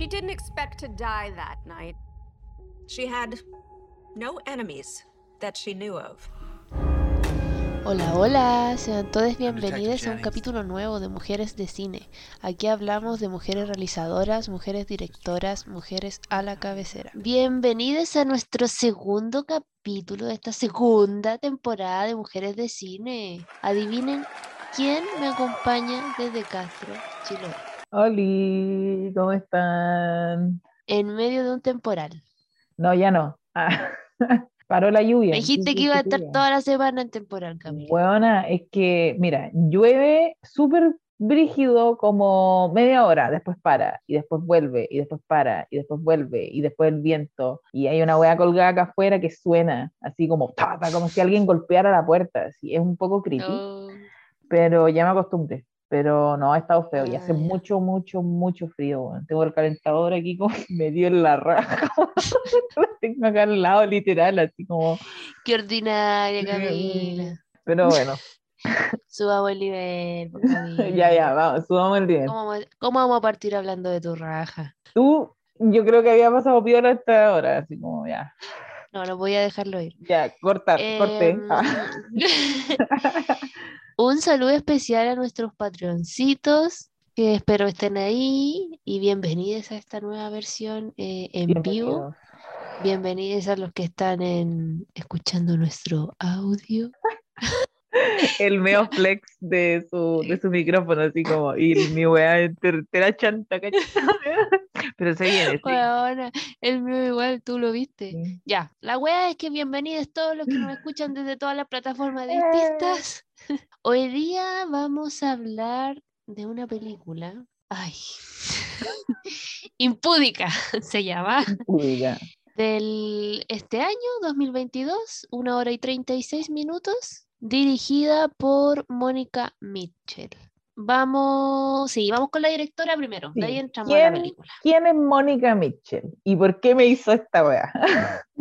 She didn't expect to die that night. She had no enemies that she knew of. Hola, hola, sean todos bienvenidos a un capítulo nuevo de Mujeres de Cine. Aquí hablamos de mujeres realizadoras, mujeres directoras, mujeres a la cabecera. Bienvenidos a nuestro segundo capítulo de esta segunda temporada de Mujeres de Cine. Adivinen quién me acompaña desde Castro, Chile. Hola, ¿cómo están? En medio de un temporal. No, ya no. Ah, paró la lluvia. Me dijiste que iba a estar toda la semana en temporal, Camila. Buena, es que, mira, llueve súper brígido como media hora, después para, y después vuelve, y después para, y después vuelve, y después el viento, y hay una wea colgada acá afuera que suena, así como, como si alguien golpeara la puerta, así, es un poco creepy, Oh, pero ya me acostumbré. Pero no, ha estado feo y Ah, hace ya. mucho, mucho, mucho frío. Tengo el calentador aquí como medio en la raja. Lo tengo acá al lado, literal, así como. qué ordinaria, Camila. Pero bueno, Subamos el nivel, por Camila. ya, ya, vamos, subamos el nivel. ¿Cómo, vamos- cómo vamos a partir hablando de tu raja? Tú, yo creo que había pasado piola hasta ahora, así como ya. No, no voy a dejarlo ir. Ya, corta, corte. Em, Ah, Un saludo especial a nuestros patroncitos, que espero estén ahí y bienvenidos a esta nueva versión eh, en vivo. bienvenidos. A los que están en, escuchando nuestro audio. El meo flex de su, de su micrófono, así como, y mi weá te, te la chanta. Pero se viene, sí. Weona, el mío igual, tú lo viste. Sí. Ya, la wea es que bienvenidos todos los que nos escuchan desde todas las plataformas distintas. Hoy día vamos a hablar de una película. Ay. Impúdica se llama. Ya. Del este año, 2022, una hora y 36 minutos, dirigida por Mónica Mitchell. Vamos, sí, vamos con la directora primero, de ahí entramos a la ¿Quién- película. ¿Quién es Mónica Mitchell? ¿Y por qué me hizo esta weá?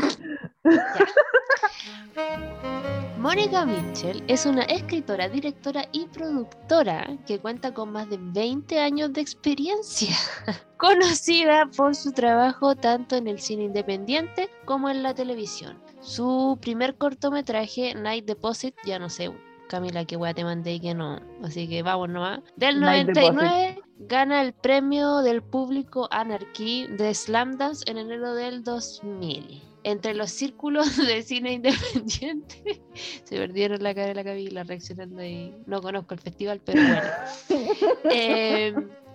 Mónica Mitchell es una escritora, directora y productora que cuenta con más de 20 años de experiencia, conocida por su trabajo tanto en el cine independiente como en la televisión. Su primer cortometraje, Night Deposit, ya no sé, Camila, qué weá te mandé y que no, así que vamos nomás. Del Night 99 gana el premio del público Anarchy de Slamdance en enero del 2000. Entre los círculos de cine independiente se perdieron la cara de la Camila reaccionando y no conozco el festival, pero bueno. Eh,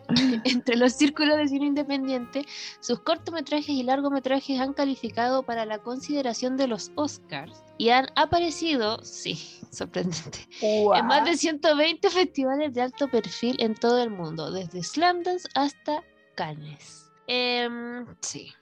entre los círculos de cine independiente, sus cortometrajes y largometrajes han calificado para la consideración de los Oscars y han aparecido, sí, sorprendente, en más de 120 festivales de alto perfil en todo el mundo, desde Slamdance hasta Cannes. Em, sí.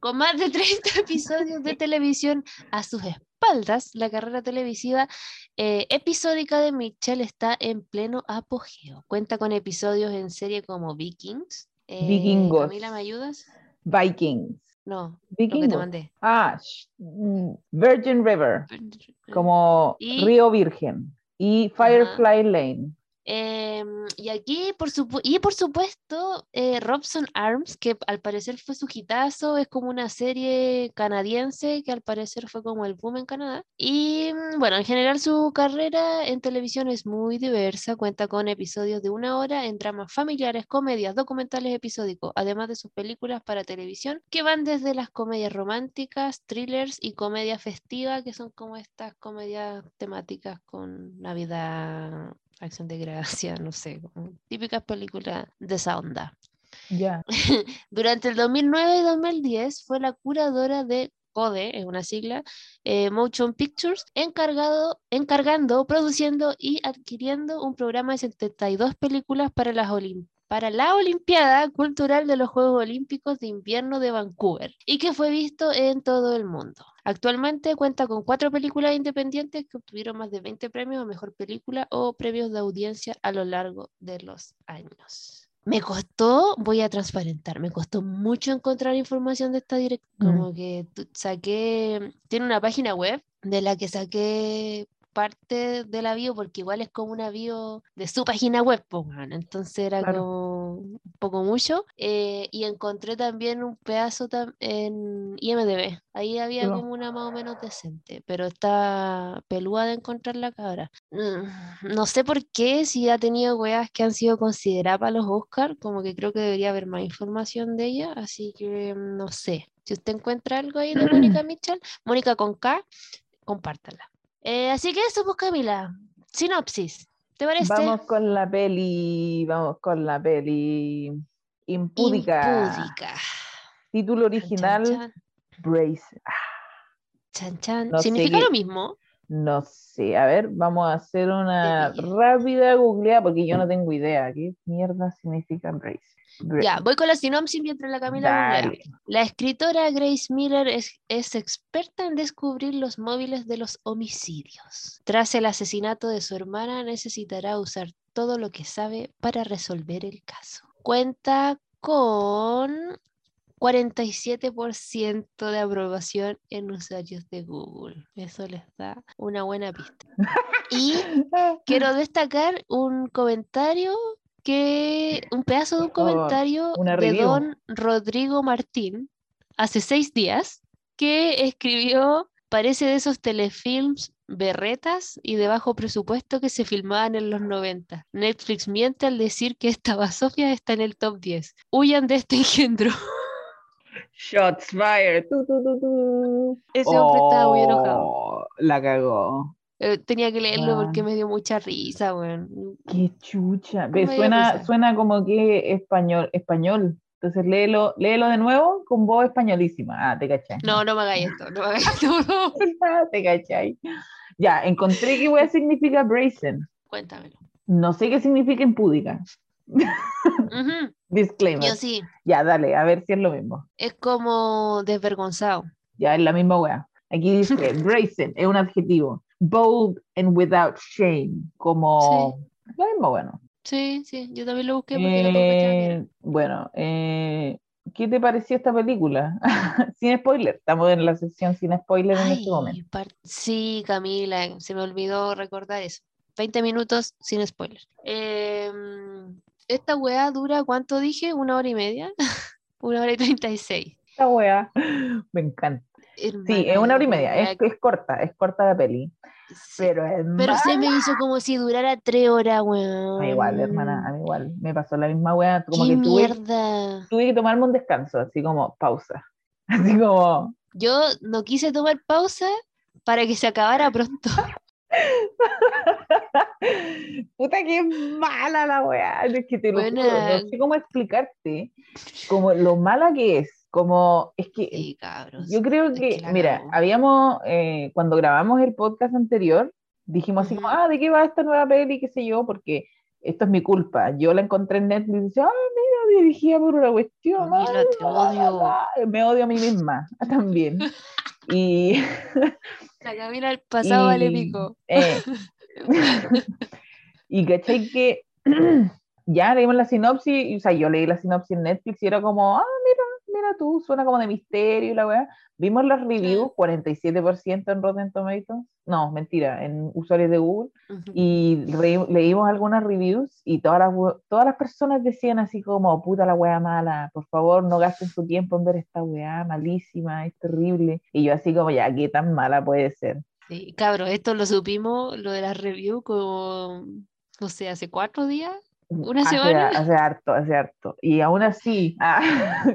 Con más de 30 episodios de televisión a sus espaldas, la carrera televisiva eh, episódica de Mitchell está en pleno apogeo. Cuenta con episodios en serie como Vikings. Eh, Vikingos. Camila, ¿me ayudas? Vikings. No, lo que te Vikingos. mandé. Ah, mm, Virgin River, como Y- Río Virgen. Y Firefly Lane. Em, y aquí, por y por supuesto, eh, Robson Arms, que al parecer fue su hitazo, es como una serie canadiense que al parecer fue como el boom en Canadá. Y mm, bueno, en general su carrera en televisión es muy diversa, cuenta con episodios de una hora en dramas familiares, comedias, documentales episódicos, además de sus películas para televisión, que van desde las comedias románticas, thrillers y comedia festiva, que son como estas comedias temáticas con Navidad, Acción de Gracia, no sé, típicas películas de esa onda. Ya. Durante el 2009 y 2010 fue la curadora de CODE, es una sigla, eh, Motion Pictures, encargado, encargando, produciendo y adquiriendo un programa de 72 películas para, las para la Olimpiada Cultural de los Juegos Olímpicos de Invierno de Vancouver y que fue visto en todo el mundo. Actualmente cuenta con cuatro películas independientes que obtuvieron más de 20 premios a Mejor Película o premios de audiencia a lo largo de los años. Me costó, voy a transparentar, me costó mucho encontrar información de esta directora. Mm. Como que saqué, tiene una página web de la que saqué parte de la bio, porque igual es como una bio de su página web, pues, weón, entonces era Claro. como un poco mucho. eh, y encontré también un pedazo tam- en IMDB. Ahí había como una más o menos decente, pero está peluda de encontrar la cabra. Mm, No sé por qué, si ha tenido weas que han sido consideradas para los Oscars, como que creo que debería haber más información de ella, así que mm, no sé. Si usted encuentra algo ahí de Mónica Mitchell, Mónica con K, compártala. Eh, así que eso, pues Camila, sinopsis, ¿te parece? Vamos con la peli, vamos con la peli. Impúdica. Impúdica. Título original, chan, Brace. Ah, chan, chan. No ¿Significa lo mismo? No sé, a ver, vamos a hacer una rápida googleada porque yo no tengo idea. ¿Qué mierda significa Brace? Bra- Ya, voy con la sinopsis mientras la Camila googlea. La escritora Grace Miller es, es experta en descubrir los móviles de los homicidios. Tras el asesinato de su hermana, necesitará usar todo lo que sabe para resolver el caso. Cuenta con 47% de aprobación en usuarios de Google. Eso les da una buena pista. Y quiero destacar un comentario que, un pedazo de un comentario de don Rodrigo Martín hace seis días que escribió, parece de esos telefilms berretas y de bajo presupuesto que se filmaban en los 90. Netflix miente al decir que esta basofia está en el top 10. Huyan de este engendro. Shots fired. Tu, tu. Ese hombre estaba muy enojado. Oh, La cagó. Eh, tenía que leerlo porque me dio mucha risa, weón. Qué chucha. Ve, suena, suena como que español, español. Entonces léelo, léelo de nuevo con voz españolísima. Ah, te cachai. No, no me hagáis esto, no me hagáis esto. Ah, te cachai. Ya, encontré qué wea significa brazen. Cuéntamelo. No sé qué significa impúdica. Ujú, Disclaimer. Yo sí, Ya, dale, a ver si es lo mismo. es como desvergonzado. Ya es la misma wea. Aquí dice brazen, es un adjetivo. Bold and without shame. Como. Lo mismo, bueno. Sí, sí, yo también lo busqué porque. Eh, bueno, eh, ¿qué te pareció esta película? sin spoiler, estamos en la sección sin spoiler en este Ay, momento. Sí, Camila, se me olvidó recordar eso. 20 minutos sin spoiler. Em, esta weá dura, ¿cuánto dije? ¿Una hora y media? Una hora y 36. Esta wea me encanta. Sí, es una hora y media, weá es, es corta, es corta la peli, Sí, pero Pero se me hizo como si durara tres horas, weón. Ah, igual, hermana, a mí igual, me pasó la misma wea, como ¡Qué que tuve, mierda! tuve que tomarme un descanso, así como pausa, así como, Yo no quise tomar pausa para que se acabara pronto. puta que mala la wea, es que te lo juro, Buena. no sé cómo explicarte, como lo mala que es, como, es que Sí, cabros. Yo creo que, que mira, habíamos, eh, cuando grabamos el podcast anterior, dijimos así como, ah, ¿de qué va esta nueva peli? qué sé yo, porque esto es mi culpa. Yo la encontré en Netflix y dice, ah, mira, dirigida por una cuestión. Ay, la, la, la". Me odio a mí misma también. Y, La Camila del pasado vale y, pico. eh, y cachai que ya leímos la sinopsis, y, o sea, yo leí la sinopsis en Netflix y era como, ah, mira, mira tú, suena como de misterio y la weá. Vimos las reviews, 47% en Rotten Tomatoes, no, mentira, en usuarios de Google, Ujú. y re- leímos algunas reviews y todas las, todas las personas decían así como, puta la weá mala, por favor no gasten su tiempo en ver esta weá malísima, es terrible. Y yo así como, ya, ¿qué tan mala puede ser? Sí, cabros, esto lo supimos, lo de las reviews, como, no sé, hace cuatro días. ¿Una hace, semana? Hace harto, hace harto. Y aún así, ah,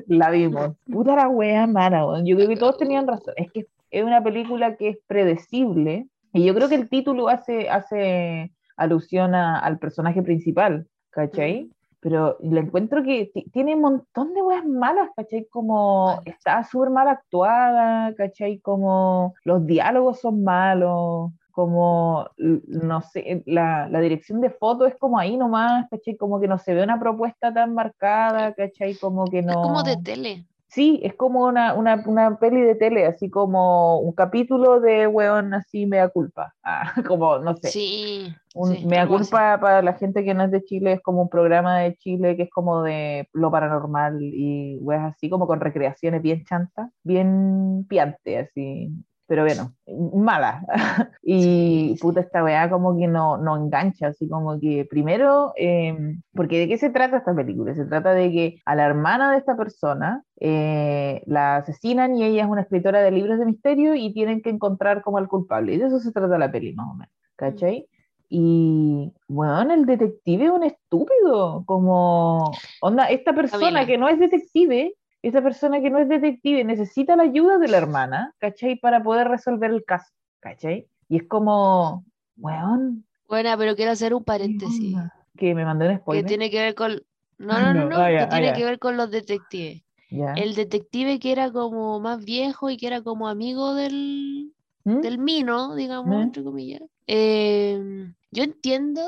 la vimos. Puta la wea mala. Yo creo que todos tenían razón. Es que es una película que es predecible. Y yo creo que el título hace, hace alusión a- al personaje principal, ¿cachai? Pero le encuentro que ti- tiene un montón de weas malas, ¿cachai? Como está súper mal actuada, ¿cachai? Como los diálogos son malos, como, no sé, la, la dirección de foto es como ahí nomás, ¿cachai? Como que no se ve una propuesta tan marcada, ¿cachai? Como que no... Es como de tele. Sí, es como una, una, una peli de tele, así como un capítulo de weón así mea culpa. Ah, como, no sé. Sí. Un sí, mea así. culpa para la gente que no es de Chile, es como un programa de Chile que es como de lo paranormal y weas así como con recreaciones bien chantas, bien piante, así. Pero bueno, mala. y puta, esta weá como que no, no engancha, así como que primero, eh, porque ¿de qué se trata esta película? Se trata de que a la hermana de esta persona eh, la asesinan y ella es una escritora de libros de misterio y tienen que encontrar como al culpable. Y de eso se trata la peli, más o menos, ¿cachai? Y, bueno, el detective es un estúpido, como, onda, esta persona que no es detective, esta persona que no es detective necesita la ayuda de la hermana, ¿cachai? Para poder resolver el caso, ¿cachai? Y es como, weón, Bueno, pero quiero hacer un ¿qué paréntesis. que me mandó un Que spoiler. tiene que ver con. No, no, no, no. no, Ah, que ah, tiene que ver con los detectives. El detective que era como más viejo y que era como amigo del, ¿Mm? del Mino, digamos, ¿Mm? entre comillas. Em, yo entiendo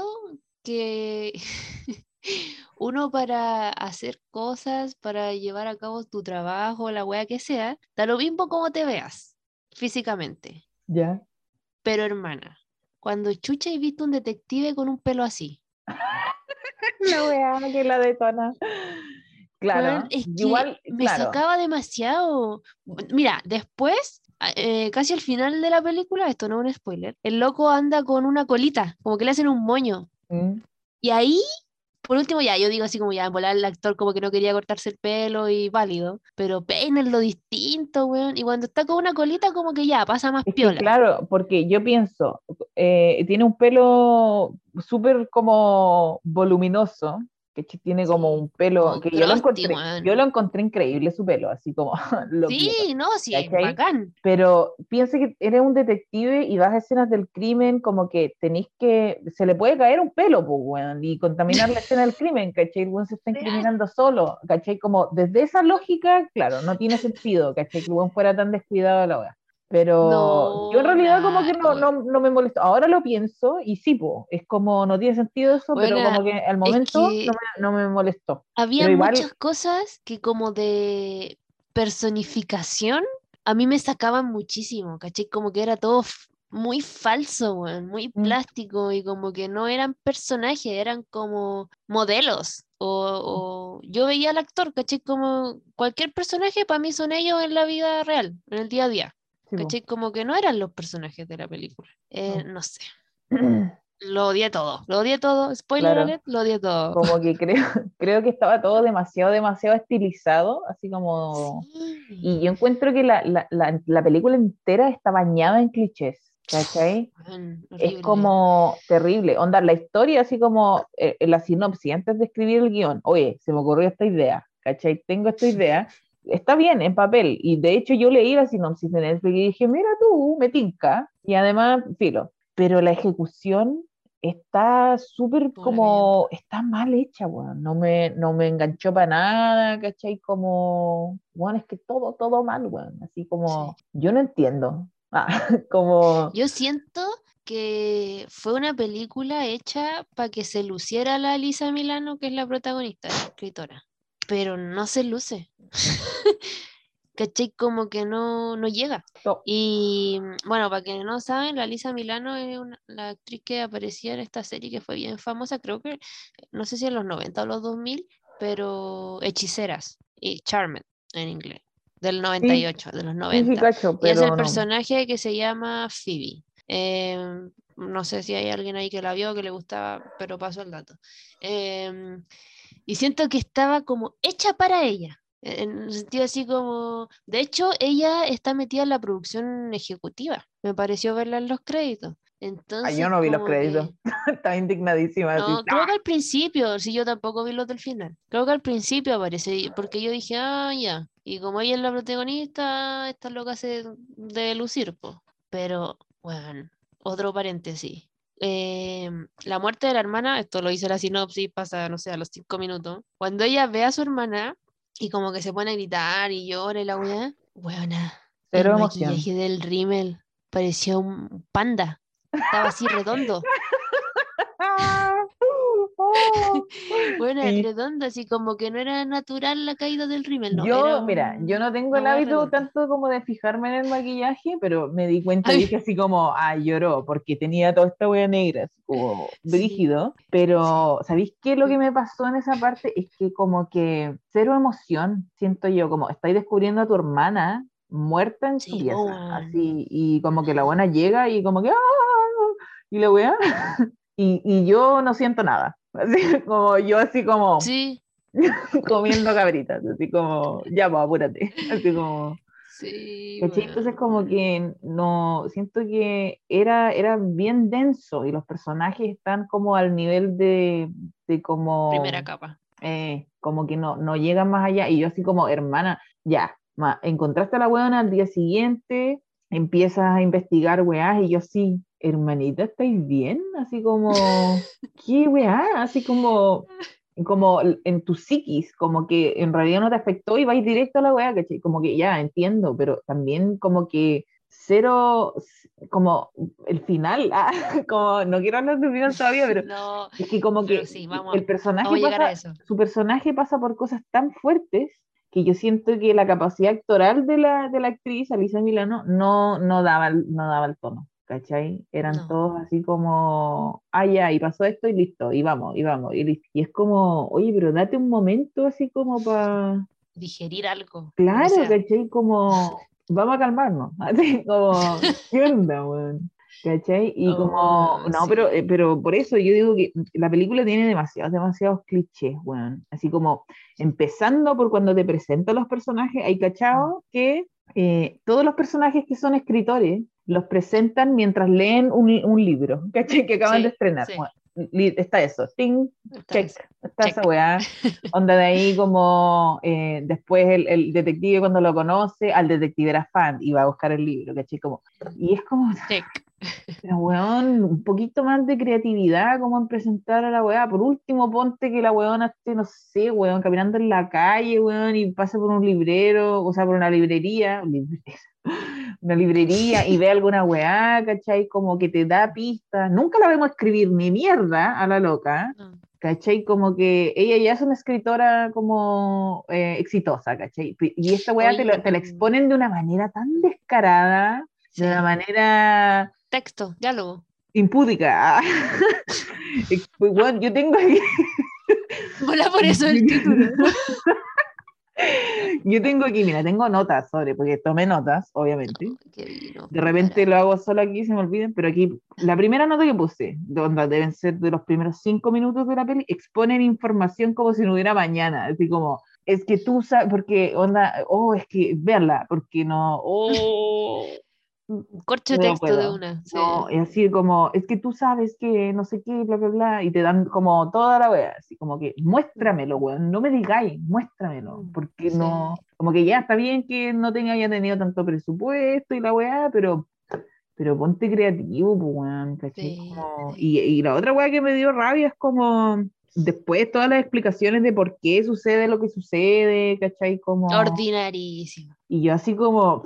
que uno para hacer cosas, para llevar a cabo tu trabajo, la wea que sea, da lo mismo como te veas físicamente. Ya. Pero hermana, cuando chucha y visto un detective con un pelo así, La weá que la detona. Claro, es que igual, me claro. sacaba demasiado. Mira, después, eh, casi al final de la película, esto no es un spoiler, el loco anda con una colita, como que le hacen un moño. Mm, Y ahí, por último, ya, yo digo así como ya, en volar el actor como que no quería cortarse el pelo y válido, pero lo distinto, weón. Y cuando está con una colita, como que ya, pasa más Es piola. claro, porque yo pienso, eh, tiene un pelo súper como voluminoso, que tiene como un pelo, que yo lo encontré, yo lo encontré increíble su pelo, así como lo. Sí, no, sí, es ¿cachai? bacán. Pero piensa que eres un detective y vas a escenas del crimen, como que tenéis que. Se le puede caer un pelo, pues, weón, y contaminar la escena del crimen, ¿cachai? El se está incriminando solo, ¿cachai? Como desde esa lógica, claro, no tiene sentido, ¿cachai? Que el fuera tan descuidado de la weá. Pero yo en No, realidad como que no, no, no me molestó. Ahora lo pienso y sí, po, es como no tiene sentido eso, pero Buena, como que al momento que- no, me, no me molestó. Había Pero igual- muchas cosas que como de personificación a mí me sacaban muchísimo, ¿cachai? Como que era todo muy falso, weón, muy Mm. plástico y como que no eran personajes, eran como modelos. O, o yo veía al actor, ¿cachai? Como cualquier personaje para mí son ellos en la vida real, en el día a día. ¿Cachai? Como que no eran los personajes de la película. Eh, no sé, Mm. lo odié todo, lo odié todo, spoiler Claro. alert, lo odié todo. como que creo, creo que estaba todo demasiado, demasiado estilizado, así como... Sí. Y yo encuentro que la, la, la, la película entera está bañada en clichés, ¿cachai? Es como terrible. Onda, la historia, así como eh, la sinopsis, antes de escribir el guion, oye, se me ocurrió esta idea, ¿cachai? Tengo esta idea, está bien en papel. Y de hecho yo leí la sinopsis de Netflix y dije, mira tú, me tinca. Y además, filo. Pero la ejecución está súper como, está mal hecha, weón. No me, no me enganchó para nada, ¿cachai? Como, bueno, es que todo, todo mal, weón. Así como, yo no entiendo. Ah, como, Yo siento que fue una película hecha para que se luciera la Lisa Milano, que es la protagonista, la escritora, pero no se luce. ¿Cachai? Como que no, no llega. to- Y mm, bueno, para quienes no saben, la Lisa Milano es una- la actriz que aparecía en esta serie que fue bien famosa, creo que, no sé si en los 90 o los 2000, pero Hechiceras y Charmed en inglés, del 98, de los sí, 90. sí, cacho, Y es el no. personaje que se llama Phoebe. Em, no sé si hay alguien ahí que la vio, que le gustaba, pero paso el dato. Em, y siento que estaba como hecha para ella. En el sentido así como. De hecho, ella está metida en la producción ejecutiva. Me pareció verla en los créditos. Entonces. yo no vi los como que- créditos. Estaba indignadísima. así, no, creo que al principio, si yo tampoco vi los del final. Creo que al principio aparece, porque yo dije, ah, ya. Y como ella es la protagonista, esta loca se debe lucir, po. Pero, bueno, otro paréntesis. Em, la muerte de la hermana, esto lo dice la sinopsis, pasa, no sé, a los cinco minutos. Cuando ella ve a su hermana y como que se pone a gritar y llora y la weá, weona, Cero el emoción. maquillaje del rímel parecía un panda. Estaba así redondo. Oh. Bueno, Sí. redondo, así como que no era natural la caída del rímel, no. yo, era mira, yo un- no tengo el hueá hábito redonda. tanto como de fijarme en el maquillaje, pero me di cuenta y dije así como, ah, lloró, porque tenía toda esta wea negra, así como Sí. brígido. Pero, ¿sabéis qué? Lo que me pasó en esa parte es que como que cero emoción, siento yo, como estáis descubriendo a tu hermana, muerta en su Sí, pieza, po, weón. así, y como que la buena llega y como que, ¡ah! y la weá, y, y yo no siento nada, así como yo así como Sí, comiendo cabritas, así como, ya, pues, apúrate, así como... Entonces como que no, siento que era, era bien denso y los personajes están como al nivel de, de como, Primera capa. eh, como que no, no llegan más allá. Y yo así como, hermana, ya, ma, encontraste a la weona al día siguiente, empiezas a investigar weás y yo sí, hermanita, ¿estáis bien? Así como, ¿qué weá? Así como, como en tu psiquis, como que en realidad no te afectó y vais directo a la weá, ¿cachai? Como que ya entiendo, pero también como que cero, como el final, ah, como no quiero hablar del final todavía, pero No, es que como que sí, vamos, el personaje vamos a llegar a pasa, eso. su personaje pasa por cosas tan fuertes que yo siento que la capacidad actoral de la, de la actriz, Alicia Milano, no, no, daba, no daba el tono, ¿cachai? Eran No. todos así como, ah, ya, y pasó esto y listo, y vamos, y vamos, y listo. Y es como, oye, pero date un momento así como para, Digerir algo. claro, sea. ¿cachai? Como, vamos a calmarnos, así como, ¿qué onda, weón? ¿Cachai? Y como, Oh, no, pero, sí. eh, pero por eso yo digo que la película tiene demasiados, demasiados clichés, weón. Así como, empezando por cuando te presento a los personajes, hay Mm. cachado que eh, todos los personajes que son escritores los presentan mientras leen un, un libro, ¿cachai? Que acaban Sí, de estrenar. sí. Está eso, ting, check, está esa weá. Onda de ahí como eh, después el, el detective cuando lo conoce, al detective era fan y va a buscar el libro, ¿cachai? Como, y es como, Check. pero weón, un poquito más de creatividad como en presentar a la weá. Por último, ponte que la weona esté, no sé, weón, caminando en la calle, weón, y pase por un librero, o sea, por una librería, libre- una librería y ve alguna weá, ¿cachai? Como que te da pistas. Nunca la vemos escribir ni mierda a la loca. ¿cachai? Como que ella ya es una escritora como eh, exitosa, ¿cachai? Y esta weá te, lo- te la Oye, exponen de una manera tan descarada, de una manera Texto, diálogo. impúdica. Ex- pues, yo tengo aquí, Hola por eso el título. yo tengo aquí, mira, tengo notas sobre, porque tomé notas, obviamente. Vino, De repente lo hago solo aquí, se me olviden, pero aquí, la primera nota que puse, donde deben ser de los primeros cinco minutos de la peli, exponen información como si no hubiera mañana, así como, es que tú sabes, porque, onda, oh, es que, véanla, porque no, oh, Corcho no texto puedo. de una. sí. no, y así como, es que tú sabes que no sé qué, bla, bla, bla, y te dan como toda la wea, así como que, muéstramelo, weón, no me digáis, muéstramelo, Mm, porque sí. no, como que ya está bien que no tenga ya tenido tanto presupuesto y la weá, pero, pero ponte creativo, weón, ¿cachai? Sí, Como- y, y la otra weá que me dio rabia es como, después todas las explicaciones de por qué sucede lo que sucede, ¿cachai? Como... Ordinarísimo. Y yo así como,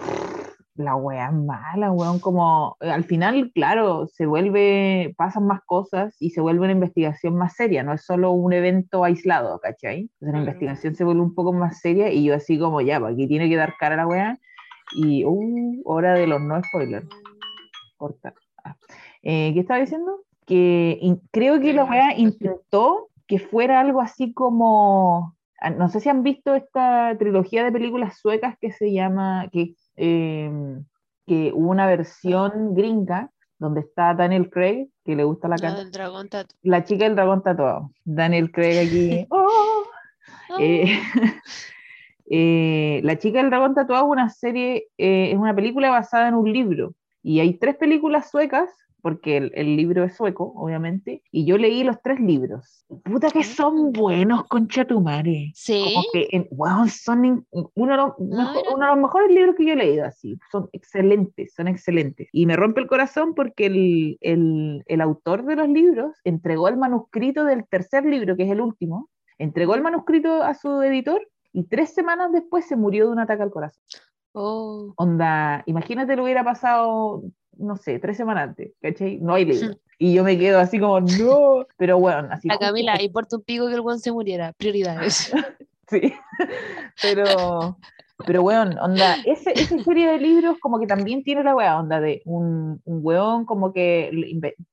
la wea mala, weón, como eh, al final, claro, se vuelve, pasan más cosas y se vuelve una investigación más seria, no es solo un evento aislado, ¿cachai? Entonces la Mm. investigación se vuelve un poco más seria y yo así como, ya, pues aquí tiene que dar cara a la wea y, uh, hora de los no spoilers, corta. Ah. Eh, ¿qué estaba diciendo? Que in- creo que la wea intentó que fuera algo así como ah, no sé si han visto esta trilogía de películas suecas que se llama, que, eh, que hubo una versión gringa donde está Daniel Craig, que le gusta la cara, la chica del dragón tatuado. Daniel Craig aquí. ¡oh! Eh, eh, la chica del dragón tatuado es una serie, eh, es una película basada en un libro. Y hay tres películas suecas, porque el, el libro es sueco, obviamente, y yo leí los tres libros. Puta que son buenos, concha tu madre. Sí. Como que, en- weón, son in- uno, de los mejo- mira. uno de los mejores libros que yo he leído, así. Son excelentes, son excelentes. Y me rompe el corazón porque el, el, el autor de los libros entregó el manuscrito del tercer libro, que es el último, entregó el manuscrito a su editor y tres semanas después se murió de un ataque al corazón. Oh. Onda, imagínate lo hubiera pasado, no sé, tres semanas antes, ¿cachai? No hay libro. Y yo me quedo así como, no, pero bueno, así. La justo Camila, importa un pico que el buen se muriera. Prioridades. Sí, pero, pero weón, onda, ese, esa serie de libros como que también tiene la weá, onda, de un, un weón como que,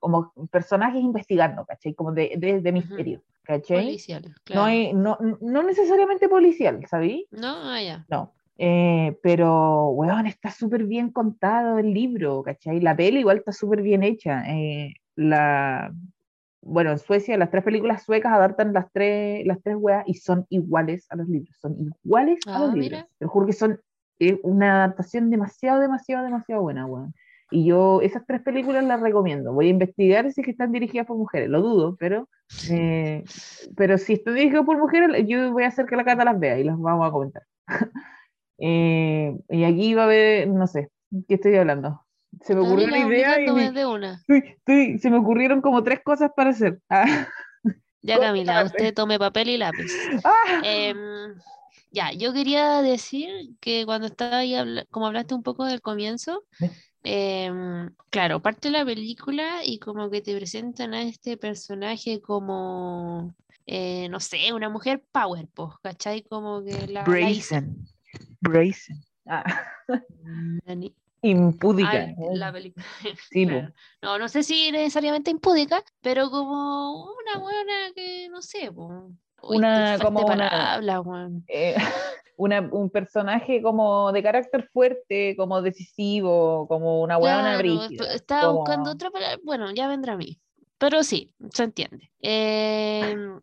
como personajes investigando, ¿cachai? Como de, de, de misterio, ¿cachai? Policial, No, hay, no, no necesariamente policial, ¿sabí? No, ah, ya. No, Eh, pero, weón, está súper bien contado el libro, ¿cachai? La peli igual está súper bien hecha. Eh, la, bueno, en Suecia las tres películas suecas adaptan las tres, las tres weas y son iguales a los libros, son iguales a Ah, los mira. libros. Te juro que son eh, una adaptación demasiado, demasiado, demasiado buena, weón. Y yo esas tres películas las recomiendo. Voy a investigar si es que están dirigidas por mujeres, lo dudo, pero, eh, pero si están dirigidas por mujeres, yo voy a hacer que la Cata las vea y las vamos a comentar. Eh, y aquí va a haber, no sé, ¿qué estoy hablando? Se me ocurrió una idea y obligándome me- de una. estoy- estoy- se me ocurrieron como tres cosas para hacer. Ah, Ya, Camila, usted tome papel y lápiz. ah, Em, ya, yo quería decir que cuando estaba ahí, como hablaste un poco del comienzo, em, claro, parte de la película y como que te presentan a este personaje como, eh, no sé, una mujer power, pues, ¿cachai? Como que la. Brazen. Brazen. Ah, La impúdica. Ah, la película. Sí, claro. No, no sé si necesariamente impúdica, pero como una buena que, no sé, po. Uy, Una- como una- weón. Eh, una- un personaje como de carácter fuerte, como decisivo, como una huevona Claro, brígida. p- estaba buscando como- otra palabra. Bueno, ya vendrá a mí. Pero sí, se entiende. Em,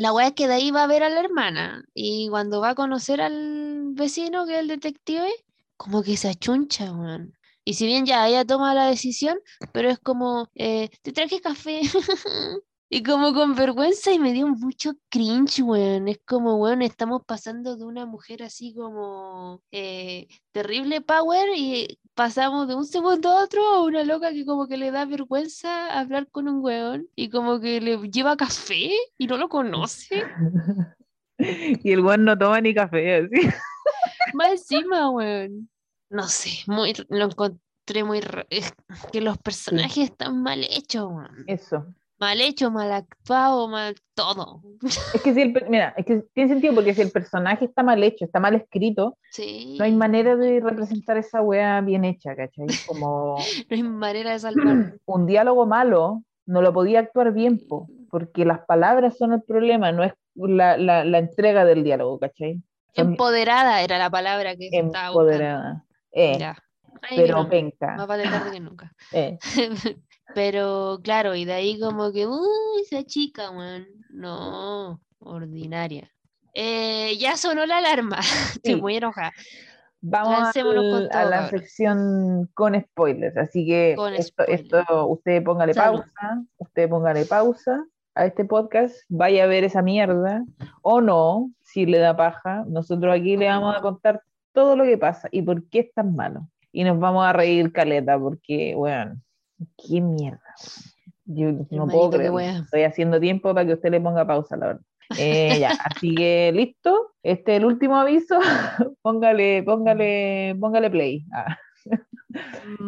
la weá es que de ahí va a ver a la hermana. Y cuando va a conocer al vecino, que es el detective, como que se achuncha, weón. Y si bien ya ella toma la decisión, pero es como, eh, te traje café. Y como con vergüenza y me dio mucho cringe, weón. Es como, weón, estamos pasando de una mujer así como eh, terrible power y pasamos de un segundo a otro a una loca que como que le da vergüenza hablar con un weón y como que le lleva café y no lo conoce. y el weón no toma ni café, así. Más encima, weón. No sé, muy, lo encontré muy... Es que los personajes están mal hechos, weón. Eso. Mal hecho, mal actuado, mal todo. Es que si el, mira, es que tiene sentido porque si el personaje está mal hecho, está mal escrito, Sí. no hay manera de representar esa wea bien hecha, ¿cachai? Como No hay manera de salvarlo. un diálogo malo no lo podía actuar bien, po, porque las palabras son el problema, no es la, la, la entrega del diálogo, ¿cachai? Son Empoderada era la palabra que se estaba empoderada. Eh, pero penca. Más vale tarde que nunca. eh. Pero claro, y de ahí como que, uy, esa chica, weón. No, ordinaria. Eh, ya sonó la alarma. Estoy Sí. muy enojada. Vamos a la sección con spoilers, así que Con esto, spoilers. esto, usted póngale Salud. pausa, usted póngale pausa a este podcast, vaya a ver esa mierda, o no, si le da paja, nosotros aquí le vamos a contar todo lo que pasa y por qué es tan malo. Y nos vamos a reír caleta, porque, bueno, qué mierda. Yo no Hermanito, puedo creer. Estoy haciendo tiempo para que usted le ponga pausa, la verdad. Eh, ya, así que listo. Este es el último aviso. póngale, póngale, póngale play. Ah.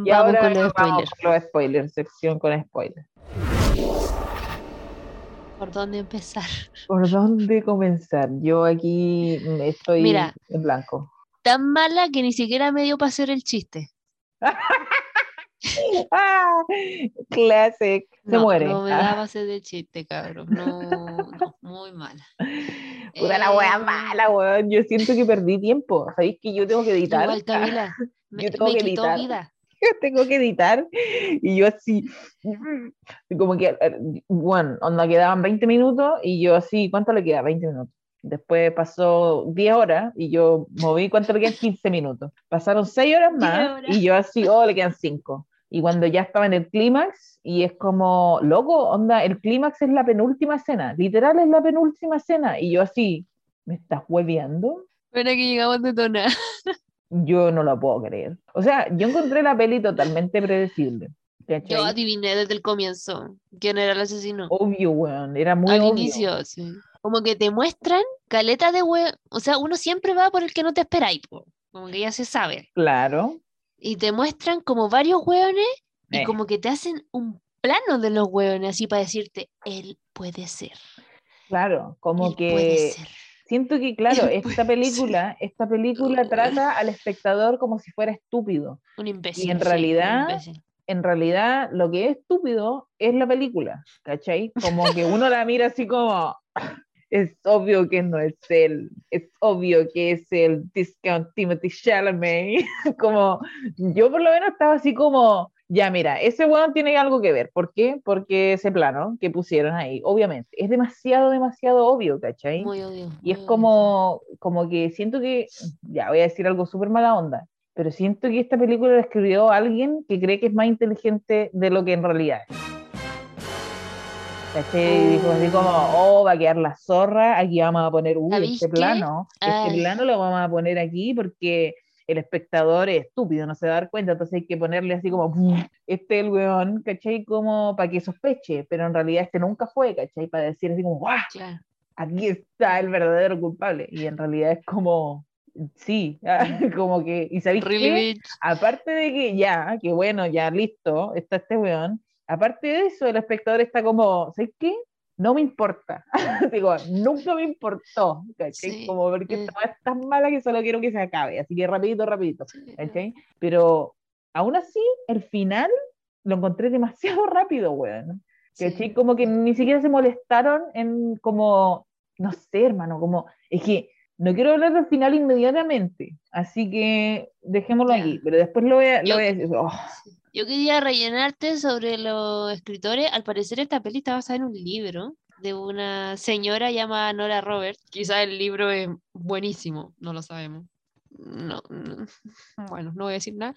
Y Vamos ahora con los vamos spoilers. con los spoilers, sección con spoilers. ¿Por dónde empezar? ¿Por dónde comenzar? Yo aquí mm, estoy Mira. en blanco. Tan mala que ni siquiera me dio para hacer el chiste. ¡Ah! Classic. Se No, muere. No me Ah, daba para hacer el chiste, cabrón. No, no, muy mala. puta la wea Eh, mala, weón. Yo siento que perdí tiempo. ¿Sabéis que yo tengo que editar? Igual, Camila, me, Yo tengo me que quitó editar. vida. tengo que editar y yo así, como que, eh, bueno, onda quedaban 20 minutos y yo así, ¿cuánto le queda? 20 minutos. Después pasó 10 horas y yo moví, ¿cuánto le quedan? 15 minutos. Pasaron 6 horas 10 más horas. y yo así, oh, le quedan 5. Y cuando ya estaba en el clímax y es como, loco, onda, el clímax es la penúltima escena, literal es la penúltima escena y yo así, ¿me estás hueveando? Bueno, que llegamos de tonar. Yo no lo puedo creer. O sea, yo encontré la peli totalmente predecible. ¿cachai? Yo adiviné desde el comienzo quién era el asesino. obvio, weón, era muy Al obvio. inicio, sí. Como que te muestran caleta de weón. O sea, uno siempre va por el que no te esperáis, po. Como que ya se sabe. Claro. Y te muestran como varios weones y Eh. como que te hacen un plano de los weones así para decirte, él puede ser. Claro, como él puede que ser. siento que, claro, esta película, esta película trata al espectador como si fuera estúpido. Un imbécil. en sí, un realidad, imbécil. En realidad, lo que es estúpido es la película, ¿cachai? Como que uno la mira así como, es obvio que no es él, es obvio que es el discount Timothy Chalamet, como yo por lo menos estaba así como, ya mira, ese weón tiene algo que ver, ¿por qué? Porque ese plano que pusieron ahí, obviamente, es demasiado, demasiado obvio, ¿cachai? Muy obvio. Y es como, como que siento que, ya voy a decir algo súper mala onda, pero siento que esta película la escribió alguien que cree que es más inteligente de lo que en realidad es. ¿Cachai? Y dijo así como, oh, va a quedar la zorra, aquí vamos a poner, uy, ¿Sabéis este plano, este plano lo vamos a poner aquí porque el espectador es estúpido, no se va a dar cuenta, entonces hay que ponerle así como, "Pum, este es el weón, ¿cachai? Como para que sospeche, pero en realidad este nunca fue, ¿cachai? Para decir así como, ¡guau! Claro. aquí está el verdadero culpable. Y en realidad es como, sí, como que, ¿y sabéis Really. Aparte de que ya, que bueno, ya listo, está este weón, aparte de eso, el espectador está como, ¿sabes qué? No me importa. Digo, nunca me importó, ¿cachai? Sí, Como porque mm. esta weá es tan mala que solo quiero que se acabe, así que rapidito, rapidito. ¿cachai? Pero aún así, el final lo encontré demasiado rápido, weón. ¿Cachai? Sí. Como que ni siquiera se molestaron en como, no sé, hermano, como, es que no quiero hablar del final inmediatamente, así que dejémoslo aquí, pero después lo voy a, lo Yo- voy a decir. oh, Yo quería rellenarte sobre los escritores. Al parecer esta peli está basada en un libro de una señora llamada Nora Roberts. Quizás el libro es buenísimo, no lo sabemos. No, no, bueno, no voy a decir nada.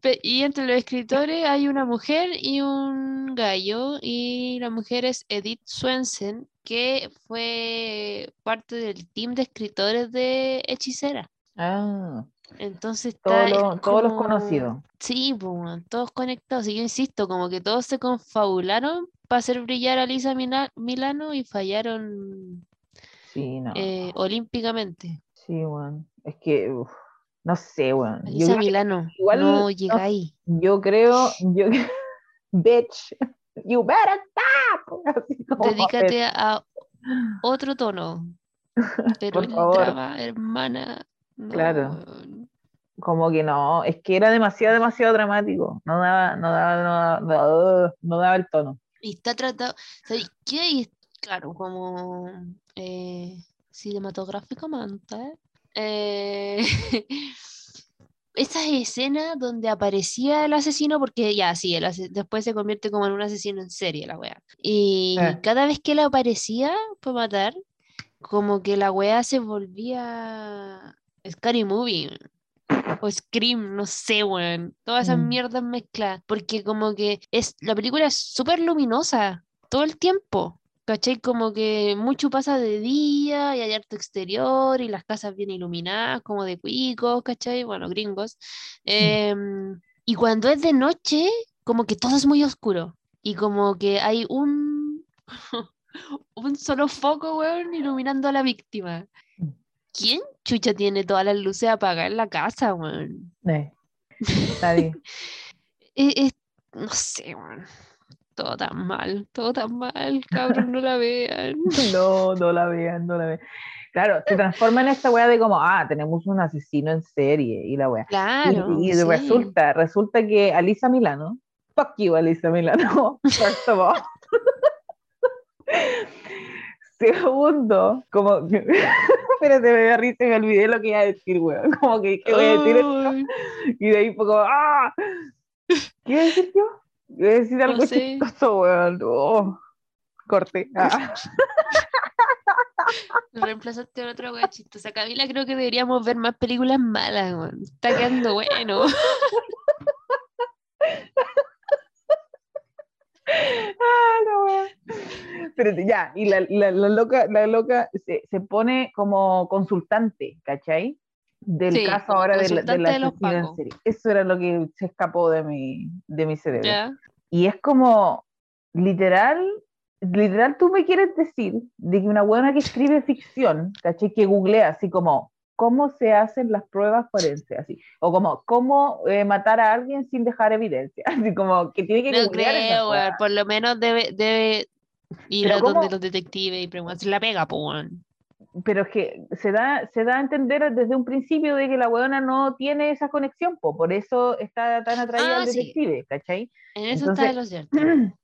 Pe- y entre los escritores hay una mujer y un gallo, y la mujer es Edith Swensen, que fue parte del team de escritores de Hechicera. ah, Entonces todo está, es lo- todos los conocidos. Sí, pues, todos conectados. Y yo insisto, como que todos se confabularon para hacer brillar a Lisa Mila- Milano y fallaron Sí, no. eh, olímpicamente. Sí, weón. Es que, uf, no sé. Yo Lisa Milano, igual no no- llega ahí. yo creo, yo, bitch, you better stop. Así como, Dedícate a otro tono. Pero Por favor. hermana. no, Claro. como que no, es que era demasiado, demasiado dramático. No daba, no daba, no daba, no daba- el tono. Y está tratado, ¿sabes qué? Y claro, como eh, cinematográficamente. eh, esas escenas donde aparecía el asesino, porque ya, sí, el después se convierte como en un asesino en serie, la wea. Y Eh. cada vez que él aparecía para matar, como que la wea se volvía Scary Movie. O Scream, no sé, weón. Todas esas Mm. mierdas mezcladas. Porque como que es, la película es súper luminosa todo el tiempo. ¿Cachai? Como que mucho pasa de día y hay harto exterior y las casas bien iluminadas, como de cuicos, ¿cachai? Bueno, gringos. Em, y cuando es de noche, como que todo es muy oscuro. Y como que hay un, un solo foco, weón, iluminando a la víctima. Mm. ¿Quién chucha tiene todas las luces apagadas en la casa, weón? Eh, nadie. Es, es- no sé, weón. Todo tan mal, todo tan mal, cabrón, no la vean. No, no la vean, no la vean. Claro, se transforma en esta weá de como, ah, tenemos un asesino en serie y la weá. Claro, y, sí. resulta, resulta que Alisa Milano, fuck you Alisa Milano, first of all. Segundo, como espérate, me da risa y me olvidé lo que iba a decir, weón. Como que, ¿qué voy a decir? esto? Y de ahí como, ¡ah! ¿Qué iba a decir yo? A decir algo sé. chistoso, weón. Oh, corte. Ah. reemplazaste por otra wea chistosa. Camila, creo que deberíamos ver más películas malas, weón. Está quedando bueno. Ah, wea. Espérate, ya, y la, la, la loca, la loca se, se pone como consultante, ¿cachai? Del Sí, caso ahora de la, de la de los en serie. Eso era lo que se escapó de mi, de mi cerebro. Ya. Y es como, literal, literal tú me quieres decir de que una buena que escribe ficción, ¿cachai? Que googlea así como, ¿cómo se hacen las pruebas forenses? Así, o como, ¿cómo eh, matar a alguien sin dejar evidencia? Así como, que tiene que No googlear creo. Por lo menos debe, debe ir a donde los detectives y preguntar la pega, weón. Pero es que se da, se da a entender desde un principio de que la weona no tiene esa conexión, po, por eso está tan atraída Ah, al sí. detective, ¿cachai? En eso está de lo cierto.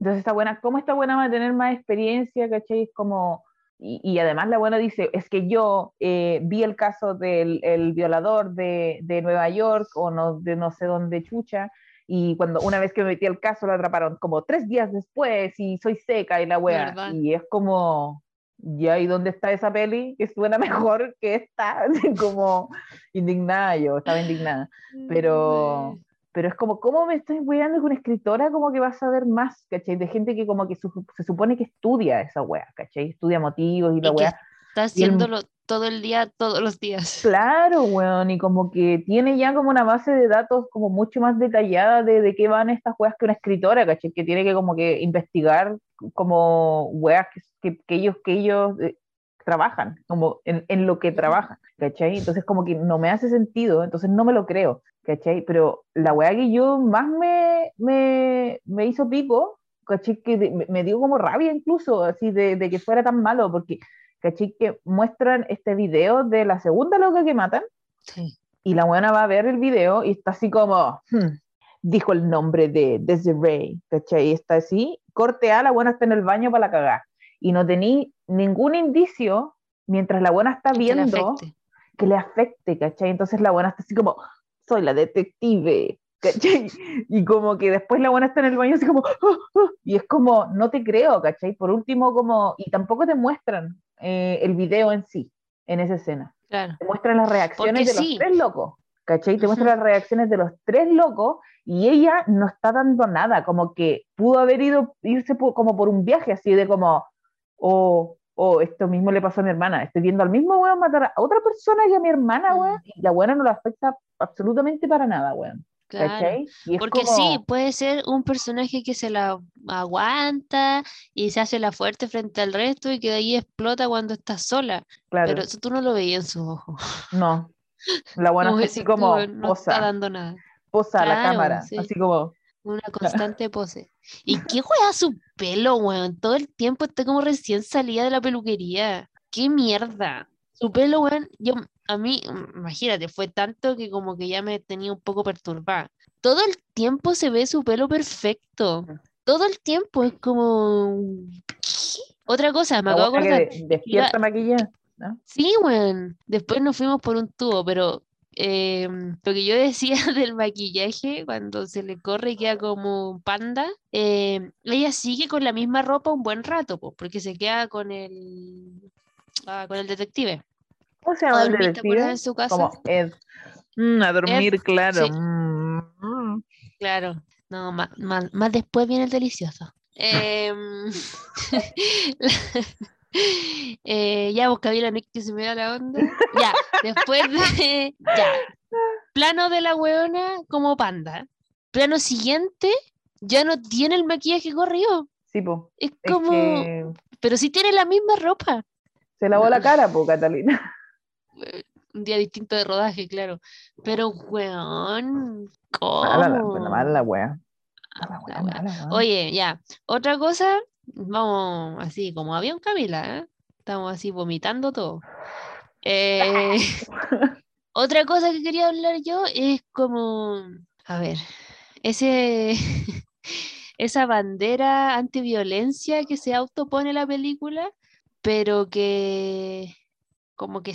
Entonces está buena, ¿cómo está buena va a tener más experiencia, cachai? Como, y, y además la buena dice, es que yo eh, vi el caso del el violador de, de Nueva York o no, de no sé dónde chucha, y cuando una vez que me metí al caso lo atraparon como tres días después y soy seca y la wea. ¿Verdad? Y es como, ya, ¿y dónde está esa peli? Que suena mejor que esta, como indignada yo, estaba indignada. Pero, pero es como, ¿cómo me estoy weando con una escritora? Como que vas a ver más, ¿cachai? De gente que como que su- se supone que estudia esa wea, ¿cachai? Estudia motivos y la Y que wea. Está y el- haciéndolo todo el día, todos los días. Claro, weón, y como que tiene ya como una base de datos como mucho más detallada de, de qué van estas weas que una escritora, ¿cachai? Que tiene que como que investigar como weas que, que, que ellos, que ellos eh, trabajan, como en, en lo que trabajan, ¿cachai? Entonces como que no me hace sentido, entonces no me lo creo, ¿cachai? Pero la wea que yo más me, me, me hizo pico, ¿cachai? Que de- me, dio como rabia incluso, así de, de que fuera tan malo, porque ¿cachai? Que muestran este video de la segunda loca que matan Sí. y la buena va a ver el video y está así como, "Hmm", dijo el nombre de Desiree, ¿cachai? Y está así, corte A, la buena está en el baño para la cagar. Y no tení ningún indicio mientras la buena está Que le viendo que le afecte, ¿cachai? Entonces la buena está así como, soy la detective, ¿cachai? Y como que después la buena está en el baño así como, "Ah, ah", y es como, no te creo, ¿cachai? Por último, como, y tampoco te muestran eh, el video en sí, en esa escena Claro. te muestran las reacciones Porque de sí. los tres locos, ¿cachai? Te Ujú. muestran las reacciones de los tres locos y ella no está dando nada, como que pudo haber ido, irse como por un viaje así de como, oh, oh, esto mismo le pasó a mi hermana, estoy viendo al mismo weón matar a otra persona y a mi hermana, Mm. weón, y la buena no le afecta absolutamente para nada, weón, Claro. Porque como, sí, puede ser un personaje que se la aguanta y se hace la fuerte frente al resto y que de ahí explota cuando está sola. claro, Pero eso tú no lo veías en sus ojos. no, la buena está así como, no está posa, dando nada. posa a la cámara, sí. así como, Una constante pose. ¿Y qué juega su pelo, weón? Todo el tiempo está como recién salida de la peluquería. ¡Qué mierda! Su pelo, weón, yo, a mí, mm, imagínate, fue tanto que como que ya me tenía un poco perturbada. Todo el tiempo se ve su pelo perfecto. Todo el tiempo es como... ¿Qué? Otra cosa, me acabo de acordar. despierta maquillada, ¿no? Sí, weón. Después nos fuimos por un tubo, pero em, lo que yo decía del maquillaje, cuando se le corre y queda como un panda, em, ella sigue con la misma ropa un buen rato, pues, porque se queda con el, ah, con el detective. ¿Cómo se ¿A llama el detective? en su casa? Como Ed. Mm, a dormir, claro. sí. Mm. Claro, no, más, más, más después viene el delicioso. Em, la- eh, ya, vos la Nick que se me da la onda. Ya, después de. Ya. Plano de la weona como panda. Plano siguiente, ya no tiene el maquillaje corrido. Sí, po. Es Es como. que Pero sí tiene la misma ropa. se lavó la cara, po, Catalina. Un día distinto de rodaje, claro. Pero, weón, Mala, la- ¿cómo? mala, mala la wea. Mala La wea, wea. mala wea. Oye, ya. Otra cosa, vamos así como avión Camila, ¿eh? Estamos así vomitando todo. Eh, otra cosa que quería hablar yo es como, a ver, ese, esa bandera antiviolencia que se autopone la película, pero que como que,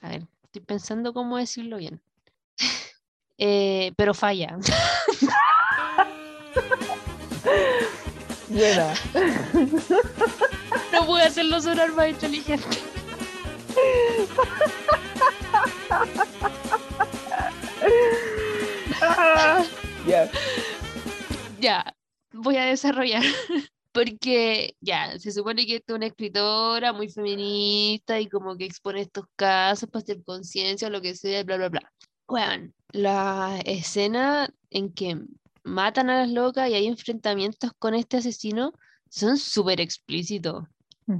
a ver, estoy pensando cómo decirlo bien. Eh, pero falla. Buena. No pude hacerlo sonar más inteligente. Ya. Ya, voy a desarrollar. Porque ya, se supone que es una escritora muy feminista y como que expone estos casos para hacer conciencia o lo que sea, bla, bla, bla. Bueno, la escena en que matan a las locas y hay enfrentamientos con este asesino son súper explícitos. Mm.